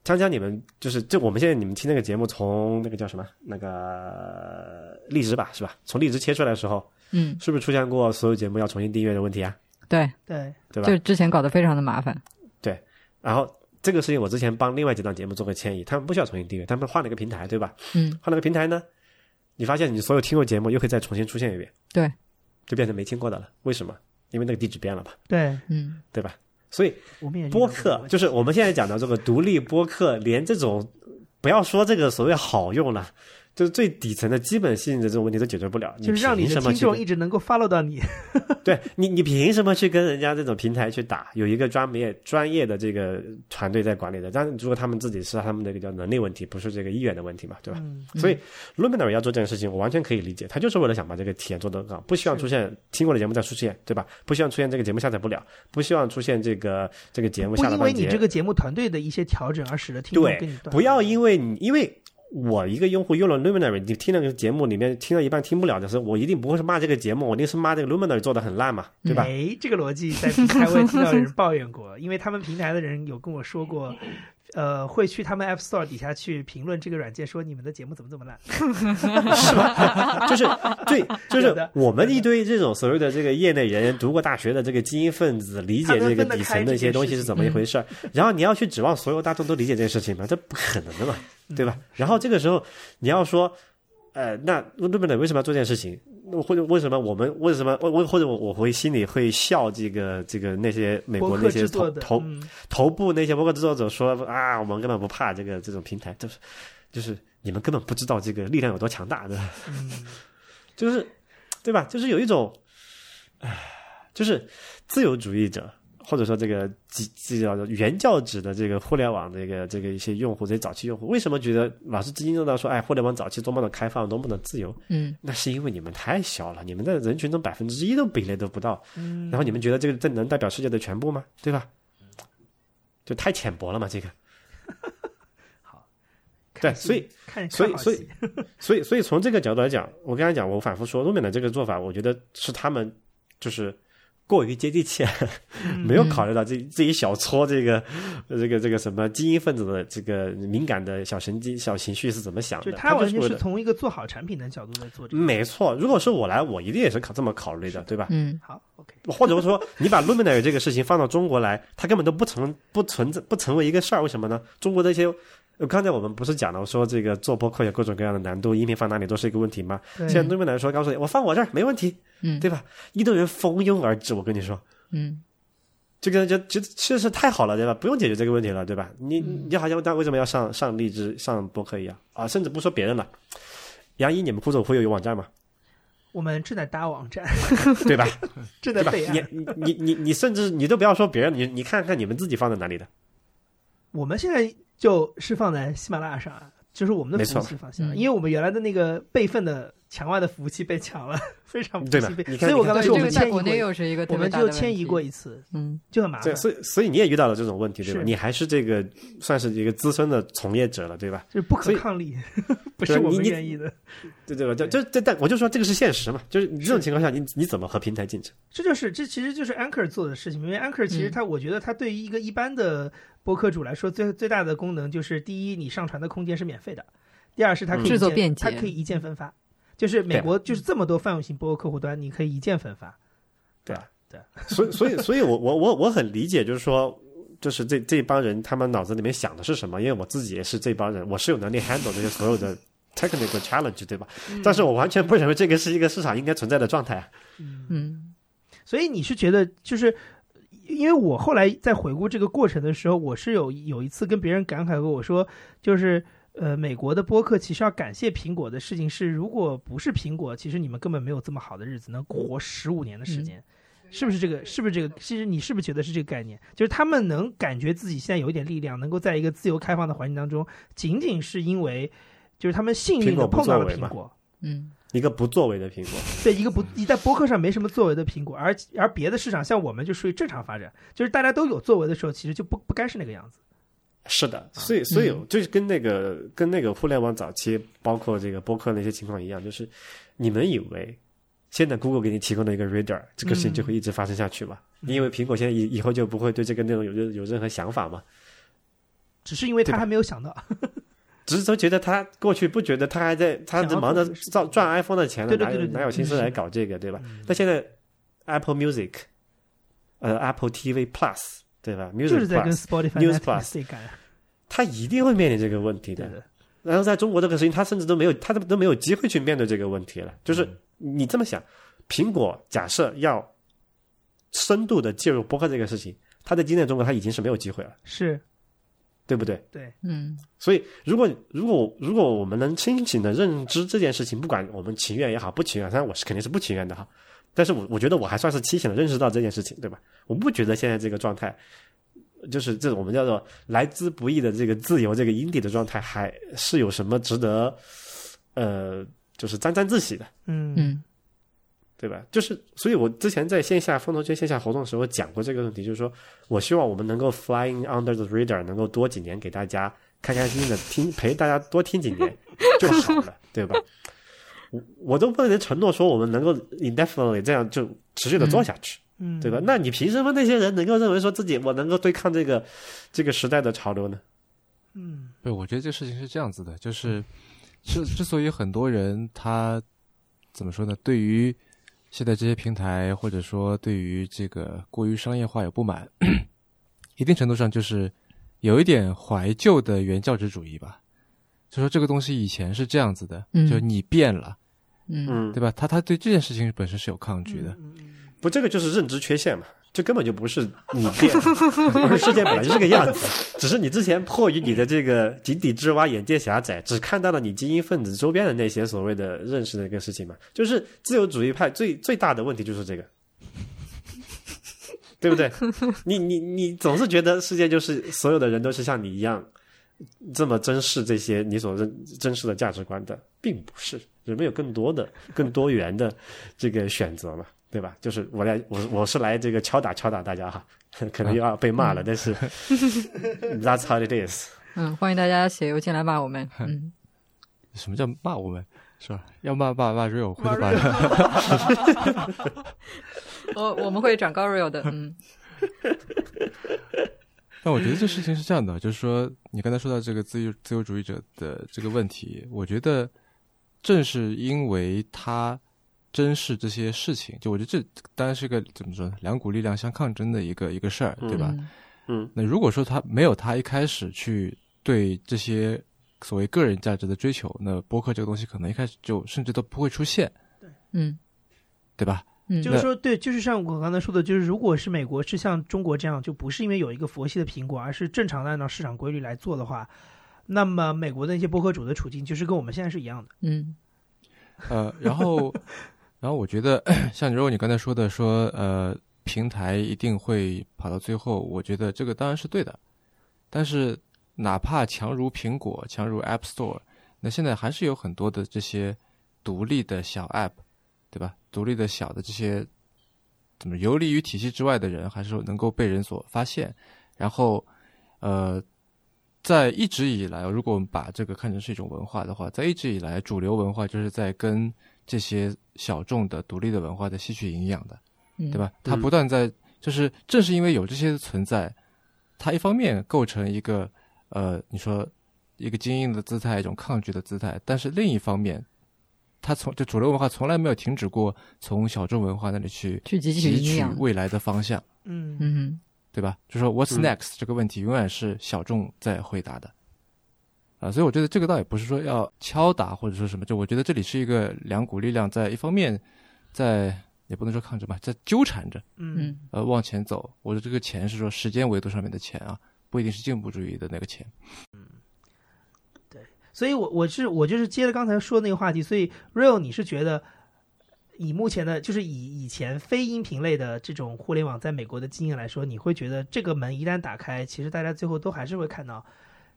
锵锵，你们就是就我们现在你们听那个节目，从那个叫什么那个荔枝吧，是吧？从荔枝切出来的时候，嗯，是不是出现过所有节目要重新订阅的问题啊？对对对吧？就之前搞得非常的麻烦。对，然后这个事情我之前帮另外几档节目做过迁移，他们不需要重新订阅，他们换了一个平台，对吧？嗯，换了个平台呢，你发现你所有听过节目又可以再重新出现一遍，对，就变成没听过的了。为什么？因为那个地址变了吧？对，嗯，对吧？所以，播客就是我们现在讲的这个独立播客，连这种不要说这个所谓好用了。就是最底层的基本性的这种问题都解决不了，就是让你的听众一直能够 follow 到你。对你，你凭什么去跟人家这种平台去打？有一个专业专业的这个团队在管理的，但如果他们自己是他们的一个叫能力问题，不是这个意愿的问题嘛，对吧？所以 Luminar 要做这件事情，我完全可以理解，他就是为了想把这个体验做得更好，不希望出现听过的节目再出现，对吧？不希望出现这个节目下载不了，不希望出现这个这个节目下了因为你这个节目团队的一些调整而使得听众跟你不要因为你因为。我一个用户用了 Luminary，你听那个节目里面听到一半听不了的时候，我一定不会是骂这个节目，我一定是骂这个 Luminary 做的很烂嘛，对吧？哎，这个逻辑在平台我也听到有人抱怨过，因为他们平台的人有跟我说过。呃，会去他们 App Store 底下去评论这个软件，说你们的节目怎么怎么烂，是吧？就是对，就是我们一堆这种所谓的这个业内人，读过大学的这个精英分子，理解这个底层的一些东西是怎么一回事儿。然后你要去指望所有大众都理解这件事情吗？这不可能的嘛，对吧？然后这个时候你要说，呃，那日本人？为什么要做这件事情？或者为什么我们为什么我或者我我会心里会笑这个这个那些美国那些头头头部那些博客制作者说啊，我们根本不怕这个这种平台，就是就是你们根本不知道这个力量有多强大，对吧？就是对吧？就是有一种，唉，就是自由主义者或者说这个这这叫做原教旨的这个互联网这个这个一些用户，这些早期用户，为什么觉得老是津津乐道说，哎，互联网早期多么的开放，多么的自由？嗯，那是因为你们太小了，你们在人群中百分之一的比例都不到，嗯然后你们觉得这个这能代表世界的全部吗？对吧？就太浅薄了嘛，这个。好，对，所以，所以，所以，所以，所以从这个角度来讲，我刚才讲，我反复说，路面的这个做法，我觉得是他们就是过于接地气，没有考虑到这这一小撮这个呃这个这个什么精英分子的这个敏感的小神经、小情绪是怎么想的。就他完全是从一个做好产品的角度在做这个。没错，如果是我来，我一定也是考这么考虑的，对吧？嗯好，OK，或者说，你把 Luminary 这个事情放到中国来，它根本都不成不存在不成为一个事儿，为什么呢？中国的一些，呃刚才我们不是讲了说这个做播客有各种各样的难度，音频放哪里都是一个问题吗？现在 Luminary 说告诉你，我放我这儿没问题，嗯对吧？一堆人蜂拥而至，我跟你说，嗯这个就就确实太好了，对吧？不用解决这个问题了，对吧？你嗯你好像但为什么要上上荔枝上播客一样啊？甚至不说别人了，杨一，你们酷总会有网站吗？我们正在搭网站，对吧？正在对吧？备案。你你你你甚至你都不要说别人，你你看看你们自己放在哪里的。我们现在就是放在喜马拉雅上啊，就是我们的服务器放下了，嗯因为我们原来的那个备份的墙外的服务器被抢了，非常不对吧幸被。所以我刚才，说我这个在国内们迁移过，又是一个我们就迁移过一次，嗯，就很麻烦。所以所以你也遇到了这种问题，对吧？你还是这个算是一个资深的从业者了，对吧？就是不可抗力，不是我们愿意的。对对吧？就就这但我就说这个是现实嘛，就是你这种情况下，你你怎么和平台竞争？这就是这其实就是 Anchor 做的事情，因为 Anchor 其实嗯它，我觉得它对于一个一般的播客主来说，最最大的功能就是第一，你上传的空间是免费的；第二是它可以嗯制作便捷它可以一键分发。就是美国就是这么多泛用型播客客户端，你可以一键分发。对啊对，所以所以所以我我我我很理解，就是说。就是这这帮人，他们脑子里面想的是什么？因为我自己也是这帮人，我是有能力 handle 这些所有的 technical challenge，对吧？但是我完全不认为这个是一个市场应该存在的状态啊。嗯所以你是觉得就是。因为我后来在回顾这个过程的时候，我是有有一次跟别人感慨过，我说就是呃，美国的播客其实要感谢苹果的事情是，如果不是苹果，其实你们根本没有这么好的日子，能活十五年的时间，是不是这个？是不是这个？其实你是不是觉得是这个概念？就是他们能感觉自己现在有一点力量，能够在一个自由开放的环境当中，仅仅是因为就是他们幸运的碰到了苹果。嗯一个不作为的苹果，对一个不你在播客上没什么作为的苹果，而而别的市场像我们就属于正常发展，就是大家都有作为的时候，其实就不不该是那个样子。是的，所以所以嗯就是跟那个跟那个互联网早期，包括这个播客那些情况一样，就是你们以为现在 Google 给你提供的一个 Reader，这个事情就会一直发生下去吗？你以为苹果现在以以后就不会对这个内容有任有任何想法吗？只是因为他还没有想到，只是说觉得他过去不觉得他还在，他在忙着赚赚 iPhone 的钱呢，哪有哪有心思来搞这个，对吧？那现在 Apple Music，呃，Apple TV Plus，对吧就是？Music 在跟 Plus，Spotify、News Netflix 对干。他一定会面临这个问题的。然后在中国这个事情，他甚至都没有，他都都没有机会去面对这个问题了。就是你这么想，苹果假设要深度的介入播客这个事情，他在今天中国他已经是没有机会了，是对不对？对，嗯所以，如果如果如果我们能清醒的认知这件事情，不管我们情愿也好，不情愿，当然我是肯定是不情愿的哈。但是我我觉得我还算是清醒的认识到这件事情，对吧？我不觉得现在这个状态，就是这种我们叫做来之不易的这个自由、这个阴底的状态，还是有什么值得呃，就是沾沾自喜的，嗯嗯对吧？就是，所以我之前在线下风投圈线下活动的时候讲过这个问题，就是说我希望我们能够 flying under the radar，能够多几年给大家开开心心的听，陪大家多听几年 就好了，对吧？我我都不能承诺说我们能够 indefinitely 这样就持续的做下去，嗯，对吧？那你凭什么那些人能够认为说自己我能够对抗这个这个时代的潮流呢？嗯对，我觉得这事情是这样子的，就是之之所以很多人他怎么说呢，对于现在这些平台或者说对于这个过于商业化有不满，一定程度上就是有一点怀旧的原教旨主义吧。就说这个东西以前是这样子的，嗯就你变了，嗯嗯，对吧？他他对这件事情本身是有抗拒的，不，这个就是认知缺陷嘛，这根本就不是你变，而是世界本来就这个样子，只是你之前迫于你的这个井底之蛙、眼界狭窄，只看到了你精英分子周边的那些所谓的认识的一个事情嘛。就是自由主义派最最大的问题就是这个，对不对？你你你总是觉得世界就是所有的人都是像你一样这么珍视这些你所认珍视的价值观的，并不是，人们有更多的、更多元的这个选择嘛，对吧？就是我来，我我是来这个敲打敲打大家哈，可能又要被骂了，但是 That's how it is。嗯，欢迎大家写邮件来骂我们。嗯，什么叫骂我们？是吧？要骂骂骂 real，回头把。我我们会转告 real 的。嗯。但我觉得这事情是这样的，就是说，你刚才说到这个自由自由主义者的这个问题，我觉得正是因为他珍视这些事情，就我觉得这当然是一个怎么说呢？两股力量相抗争的一个一个事儿，对吧？嗯。那如果说他没有他一开始去对这些。所谓个人价值的追求，那播客这个东西可能一开始就甚至都不会出现。对，嗯，对吧？嗯，就是说，对，就是像我刚才说的，就是如果是美国是像中国这样，就不是因为有一个佛系的苹果，而是正常的按照市场规律来做的话，那么美国的那些播客主的处境就是跟我们现在是一样的。嗯，呃，然后，然后我觉得，像如果你刚才说的，说呃，平台一定会跑到最后，我觉得这个当然是对的，但是。哪怕强如苹果，强如 App Store，那现在还是有很多的这些独立的小 App，对吧？独立的小的这些怎么游离于体系之外的人，还是能够被人所发现。然后，呃，在一直以来，如果我们把这个看成是一种文化的话，在一直以来，主流文化就是在跟这些小众的独立的文化的吸取营养的，对吧？它不断在，就是正是因为有这些存在，它一方面构成一个。呃，你说一个精英的姿态，一种抗拒的姿态，但是另一方面，他从就主流文化从来没有停止过从小众文化那里去去汲取未来的方向，嗯。嗯，对吧？就说 What's next 这个问题永远是小众在回答的，啊，所以我觉得这个倒也不是说要敲打或者说什么，就我觉得这里是一个两股力量在一方面在也不能说抗争吧，在纠缠着，嗯呃往前走。我的这个钱是说时间维度上面的钱啊。不一定是进步主义的那个钱，嗯，对，所以，我我是我就是接着刚才说那个话题，所以 real，你是觉得以目前的，就是以以前非音频类的这种互联网在美国的经验来说，你会觉得这个门一旦打开，其实大家最后都还是会看到，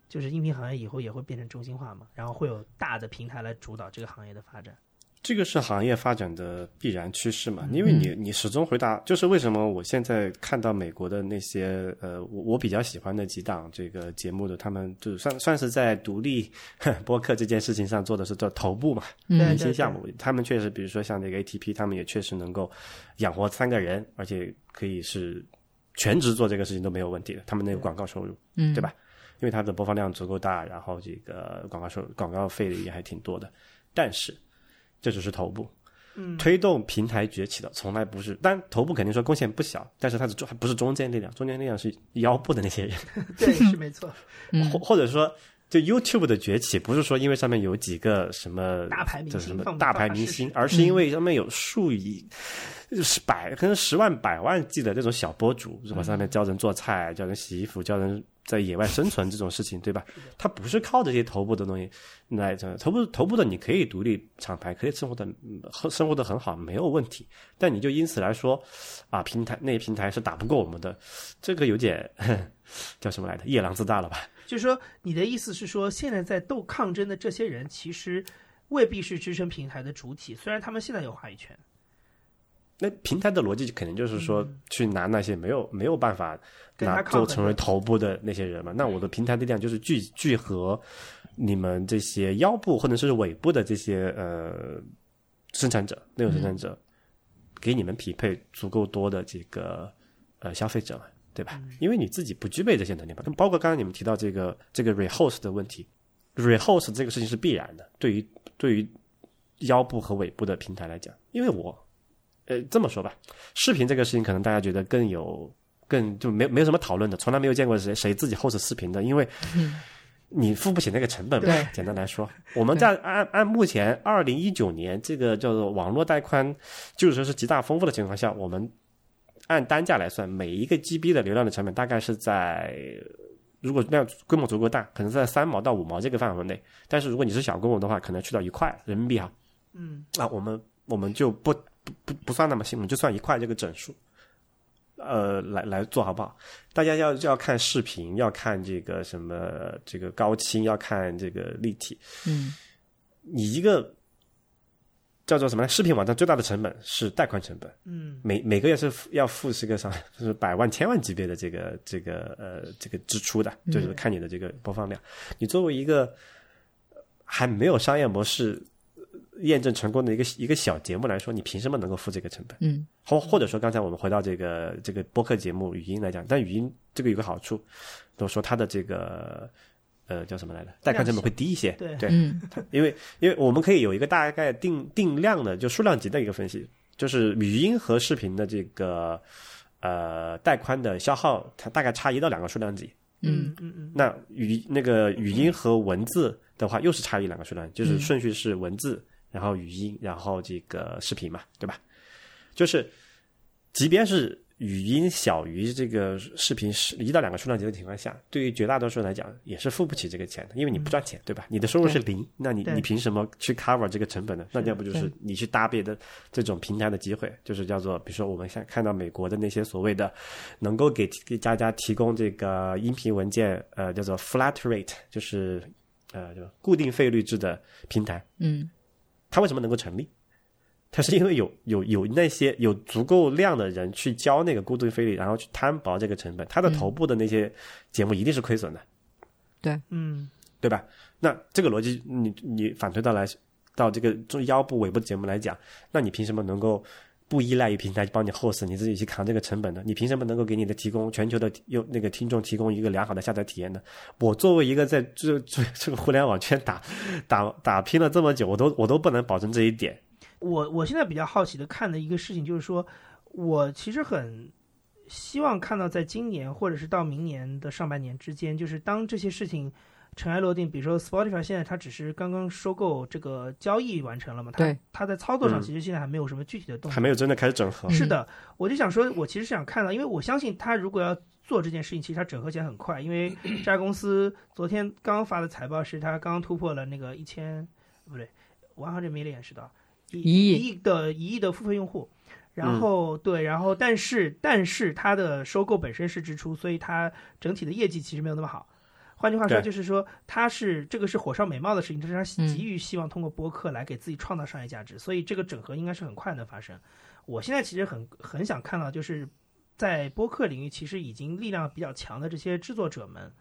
就是音频行业以后也会变成中心化嘛，然后会有大的平台来主导这个行业的发展。这个是行业发展的必然趋势嘛？因为你你始终回答，就是为什么我现在看到美国的那些呃，我我比较喜欢的几档这个节目的，他们就算算是在独立 播客这件事情上做的是做头部嘛，明星项目，他们确实，比如说像那个 ATP，他们也确实能够养活三个人，而且可以是全职做这个事情都没有问题的。他们那个广告收入，嗯，对吧？因为它的播放量足够大，然后这个广告收广告费也还挺多的，但是。这只是头部，嗯，推动平台崛起的从来不是，但头部肯定说贡献不小，但是它是中还不是中间力量，中间力量是腰部的那些人，对，是没错，或或者说，就 YouTube 的崛起不是说因为上面有几个什么大牌明星，什么大牌明星，而是因为上面有数以十百可能十万百万计的这种小博主，是吧？上面教人做菜，教人洗衣服，教人。在野外生存这种事情，对吧？它不是靠这些头部的东西来。头部头部的你可以独立厂牌，可以生活的生活的很好，没有问题。但你就因此来说，啊，平台那些平台是打不过我们的，这个有点叫什么来着？夜郎自大了吧？就是说，你的意思是说，现在在斗抗争的这些人，其实未必是支撑平台的主体，虽然他们现在有话语权。那平台的逻辑肯定就是说，去拿那些没有没有办法拿做成为头部的那些人嘛。那我的平台力量就是聚聚合你们这些腰部或者是尾部的这些呃生产者、内容生产者，给你们匹配足够多的这个呃消费者嘛，对吧？因为你自己不具备这些能力嘛。那包括刚刚你们提到这个这个 rehost 的问题，rehost 这个事情是必然的，对于对于腰部和尾部的平台来讲，因为我。呃，这么说吧，视频这个事情可能大家觉得更有更就没没有什么讨论的，从来没有见过谁谁自己 host 视频的，因为你付不起那个成本嘛。简单来说，我们在按按目前二零一九年这个叫做网络带宽，就是说是极大丰富的情况下，我们按单价来算，每一个 GB 的流量的成本大概是在，如果量规模足够大，可能在三毛到五毛这个范围内。但是如果你是小规模的话，可能去到一块人民币哈。嗯，啊，我们我们就不。不不不算那么细，我们就算一块这个整数。呃来来做好不好？大家要要看视频，要看这个什么这个高清，要看这个立体。嗯，你一个叫做什么呢？视频网站最大的成本是贷款成本。嗯，每每个月是要付是个啥就是百万千万级别的这个这个呃这个支出的，就是看你的这个播放量。你作为一个还没有商业模式验证成功的一个一个小节目来说，你凭什么能够付这个成本？嗯，或或者说，刚才我们回到这个这个播客节目语音来讲，但语音这个有个好处，都说它的这个呃叫什么来着？带宽成本会低一些。对对，嗯因为因为我们可以有一个大概定定量的就数量级的一个分析，就是语音和视频的这个呃带宽的消耗，它大概差一到两个数量级。嗯嗯嗯，那语那个语音和文字的话，又是差一两个数量，就是顺序是文字，然后语音，然后这个视频嘛，对吧？就是即便是语音小于这个视频是一到两个数量级的情况下，对于绝大多数人来讲也是付不起这个钱的，因为你不赚钱，对吧？你的收入是零，那你你凭什么去 cover 这个成本呢？那要不就是你去搭别的这种平台的机会，就是叫做比如说我们现在看到美国的那些所谓的能够给给大家提供这个音频文件，呃，叫做 flat rate，就是呃就固定费率制的平台，嗯它为什么能够成立？它是因为有有有那些有足够量的人去交那个固定费率，然后去摊薄这个成本，它的头部的那些节目一定是亏损的，对嗯对吧？那这个逻辑你你反推到来到这个中腰部尾部的节目来讲，那你凭什么能够不依赖于平台帮你 host，你自己去扛这个成本的？你凭什么能够给你的提供全球的用那个听众提供一个良好的下载体验呢？我作为一个在这这这个互联网圈打打打拼了这么久，我都我都不能保证这一点。我我现在比较好奇的看的一个事情就是说，我其实很希望看到在今年或者是到明年的上半年之间，就是当这些事情尘埃落定，比如说 Spotify 现在它只是刚刚收购这个交易完成了嘛，它对它在操作上嗯其实现在还没有什么具体的动作还。没有真的开始整合。是的，我就想说，我其实是想看到，因为我相信他如果要做这件事情，其实他整合起来很快，因为 这家公司昨天刚刚发的财报是他刚刚突破了那个一千，不对，one hundred million 是的，一一亿一亿的一亿的付费用户。然后、对，然后但是但是它的收购本身是支出，所以它整体的业绩其实没有那么好。换句话说，就是说他是这个是火烧眉毛的事情，这是他嗯。急于希望通过播客来给自己创造商业价值，所以这个整合应该是很快能发生。我现在其实很很想看到，就是在播客领域其实已经力量比较强的这些制作者们，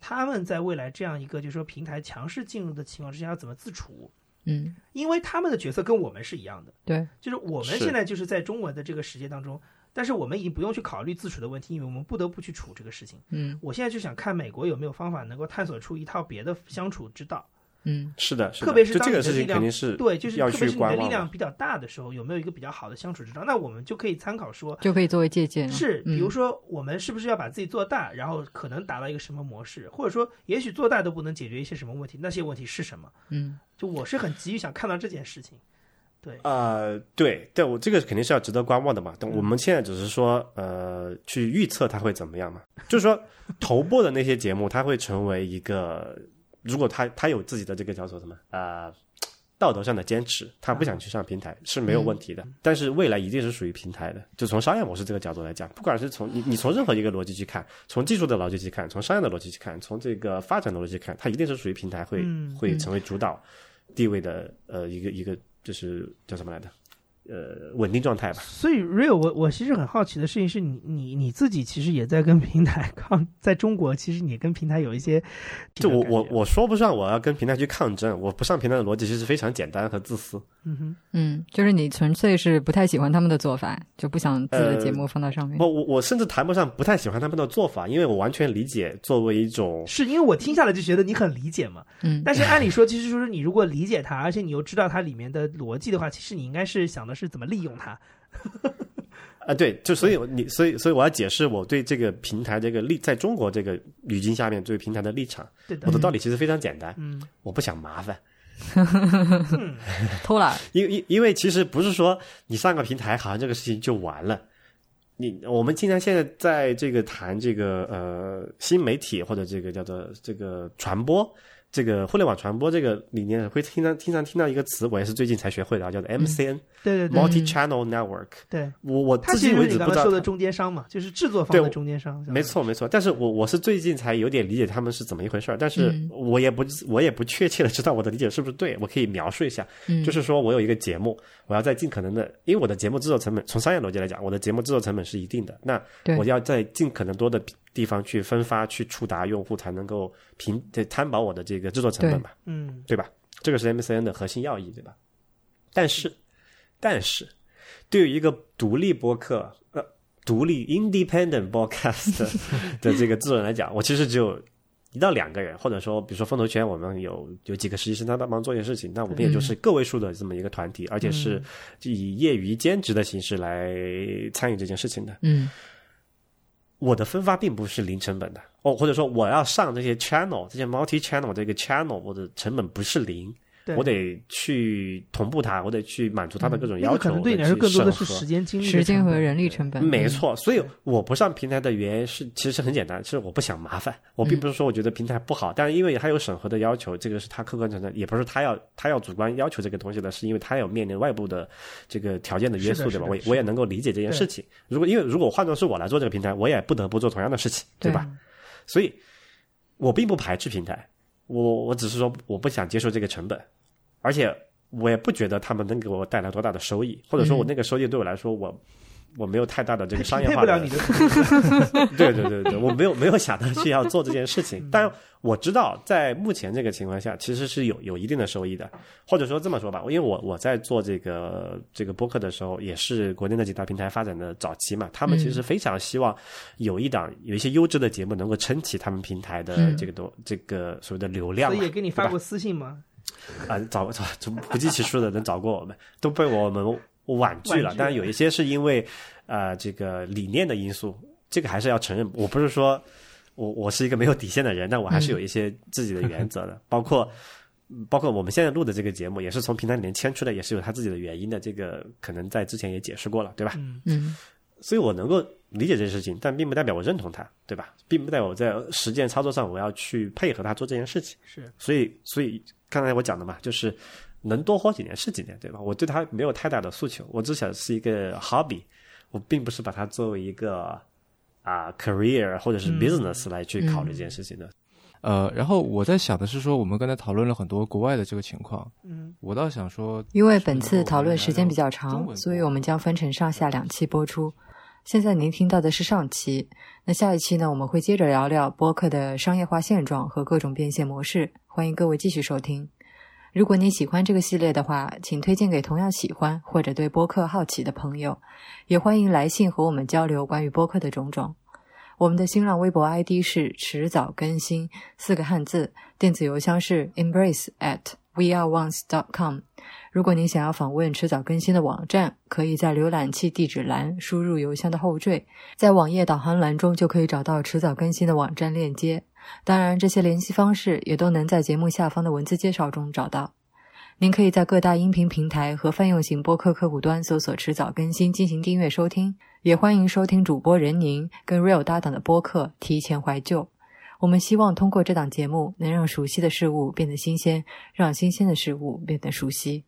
他们在未来这样一个就是说平台强势进入的情况之下要怎么自处？嗯，因为他们的角色跟我们是一样的，对，就是我们现在就是在中文的这个世界当中，但是我们已经不用去考虑自处的问题，因为我们不得不去处这个事情。嗯我现在就想看美国有没有方法能够探索出一套别的相处之道。嗯是的，是的特别是当就这个事你的力量情肯定是对，就是特别是你的。力量比较大的时候，有没有一个比较好的相处之道？那我们就可以参考说，就可以作为借鉴。是，嗯比如说我们是不是要把自己做大，然后可能达到一个什么模式，或者说也许做大都不能解决一些什么问题，那些问题是什么？嗯就我是很急于想看到这件事情。对，呃，对，对我这个肯定是要值得观望的嘛。但嗯我们现在只是说，呃，去预测它会怎么样嘛。就是说，头部的那些节目，它会成为一个，如果他他有自己的这个叫做什么呃道德上的坚持，他不想去上平台是没有问题的。但是未来一定是属于平台的，就从商业模式这个角度来讲，不管是从你你从任何一个逻辑去看，从技术的逻辑去看，从商业的逻辑去看，从这个发展的逻辑去看，它一定是属于平台会、嗯会成为主导地位的呃一个一个就是叫什么来着？呃，稳定状态吧。所以 real 我我其实很好奇的事情是你你你自己其实也在跟平台 抗，在中国其实你跟平台有一些就我我我说不上我要跟平台去抗争，我不上平台的逻辑其实非常简单和自私。嗯哼嗯，就是你纯粹是不太喜欢他们的做法，就不想自己的节目放到上面。我我我甚至谈不上不太喜欢他们的做法，因为我完全理解作为一种是因为我听下来就觉得你很理解嘛，嗯，但是按理说，其实说你如果理解它，而且你又知道它里面的逻辑的话，其实你应该是想的是怎么利用它。啊，对，就所以你所以所以我要解释我对这个平台这个立在中国这个语境下面对平台的立场，对的我的，道理其实非常简单，嗯我不想麻烦，偷懒。因为因因为其实不是说你上个平台好像这个事情就完了。你我们经常现在在这个谈这个呃新媒体或者这个叫做这个传播。这个互联网传播这个理念会经常经常听到一个词，我也是最近才学会的，叫做 MCN，对对对，Multi-channel Network。对，我我至今为止不知道。说的中间商嘛，就是制作方的中间商。没错没错，但是我我是最近才有点理解他们是怎么一回事儿，但是我也不我也不确切的知道我的理解是不是对，我可以描述一下，就是说我有一个节目，我要在尽可能的，因为我的节目制作成本从商业逻辑来讲，我的节目制作成本是一定的，那我要在尽可能多的。地方去分发去触达用户，才能够平得摊薄我的这个制作成本嘛，嗯，对吧？这个是 MCN 的核心要义，对吧？但是，但是，对于一个独立播客呃，独立 Independent Broadcast 的这个制作人来讲，我其实只有一到两个人，或者说，比如说风投圈，我们有有几个实习生，他帮忙做一件事情，那我们也就是个位数的这么一个团体，而且是以业余兼职的形式来参与这件事情的，嗯。我的分发并不是零成本的哦，或者说我要上这些 channel，这些 multi channel 这个 channel，我的成本不是零，我得去同步它，我得去满足它的各种要求。可能对你来说更多的是时间精力、时间和人力成本。没错，所以我不上平台的原因是，其实很简单，是我不想麻烦。我并不是说我觉得平台不好，但是因为它有审核的要求，这个是它客观存在，也不是他要他要主观要求这个东西的，是因为他有面临外部的这个条件的约束，对吧？我我也能够理解这件事情。如果因为如果换作是我来做这个平台，我也不得不做同样的事情，对吧？所以，我并不排斥平台，我我只是说我不想接受这个成本。而且我也不觉得他们能给我带来多大的收益，或者说我那个收益对我来说，我我没有太大的这个商业化的。对对对对，我没有没有想到去要做这件事情。但我知道，在目前这个情况下，其实是有有一定的收益的。或者说这么说吧，因为我我在做这个这个播客的时候，也是国内的几大平台发展的早期嘛，他们其实非常希望有一档有一些优质的节目能够撑起他们平台的这个多这个所谓的流量。所以也给你发过私信吗？啊，找找不计其数的能找过我们，都被我们婉拒了。当然有一些是因为呃这个理念的因素，这个还是要承认。我不是说我我是一个没有底线的人，但我还是有一些自己的原则的。包括包括我们现在录的这个节目，也是从平台里面牵出来，也是有他自己的原因的。这个可能在之前也解释过了，对吧？嗯。所以我能够理解这件事情，但并不代表我认同他，对吧？并不代表我在实践操作上我要去配合他做这件事情。是，所以，所以刚才我讲的嘛，就是能多活几年是几年，对吧？我对它没有太大的诉求，我只想是一个 hobby，我并不是把它作为一个啊 career 或者是 business 来去考虑这件事情的。呃，然后我在想的是说，我们刚才讨论了很多国外的这个情况，嗯，我倒想说，因为本次讨论时间比较长，所以我们将分成上下两期播出。现在您听到的是上期，那下一期呢？我们会接着聊聊播客的商业化现状和各种变现模式。欢迎各位继续收听。如果你喜欢这个系列的话，请推荐给同样喜欢或者对播客好奇的朋友。也欢迎来信和我们交流关于播客的种种。我们的新浪微博 ID 是迟早更新四个汉字，电子邮箱是 embrace at weareones.com。如果您想要访问迟早更新的网站，可以在浏览器地址栏输入邮箱的后缀，在网页导航栏中就可以找到迟早更新的网站链接。当然，这些联系方式也都能在节目下方的文字介绍中找到。您可以在各大音频平台和泛用型播客客户端搜索“迟早更新”进行订阅收听。也欢迎收听主播任宁跟 Real 搭档的播客《提前怀旧》。我们希望通过这档节目，能让熟悉的事物变得新鲜，让新鲜的事物变得熟悉。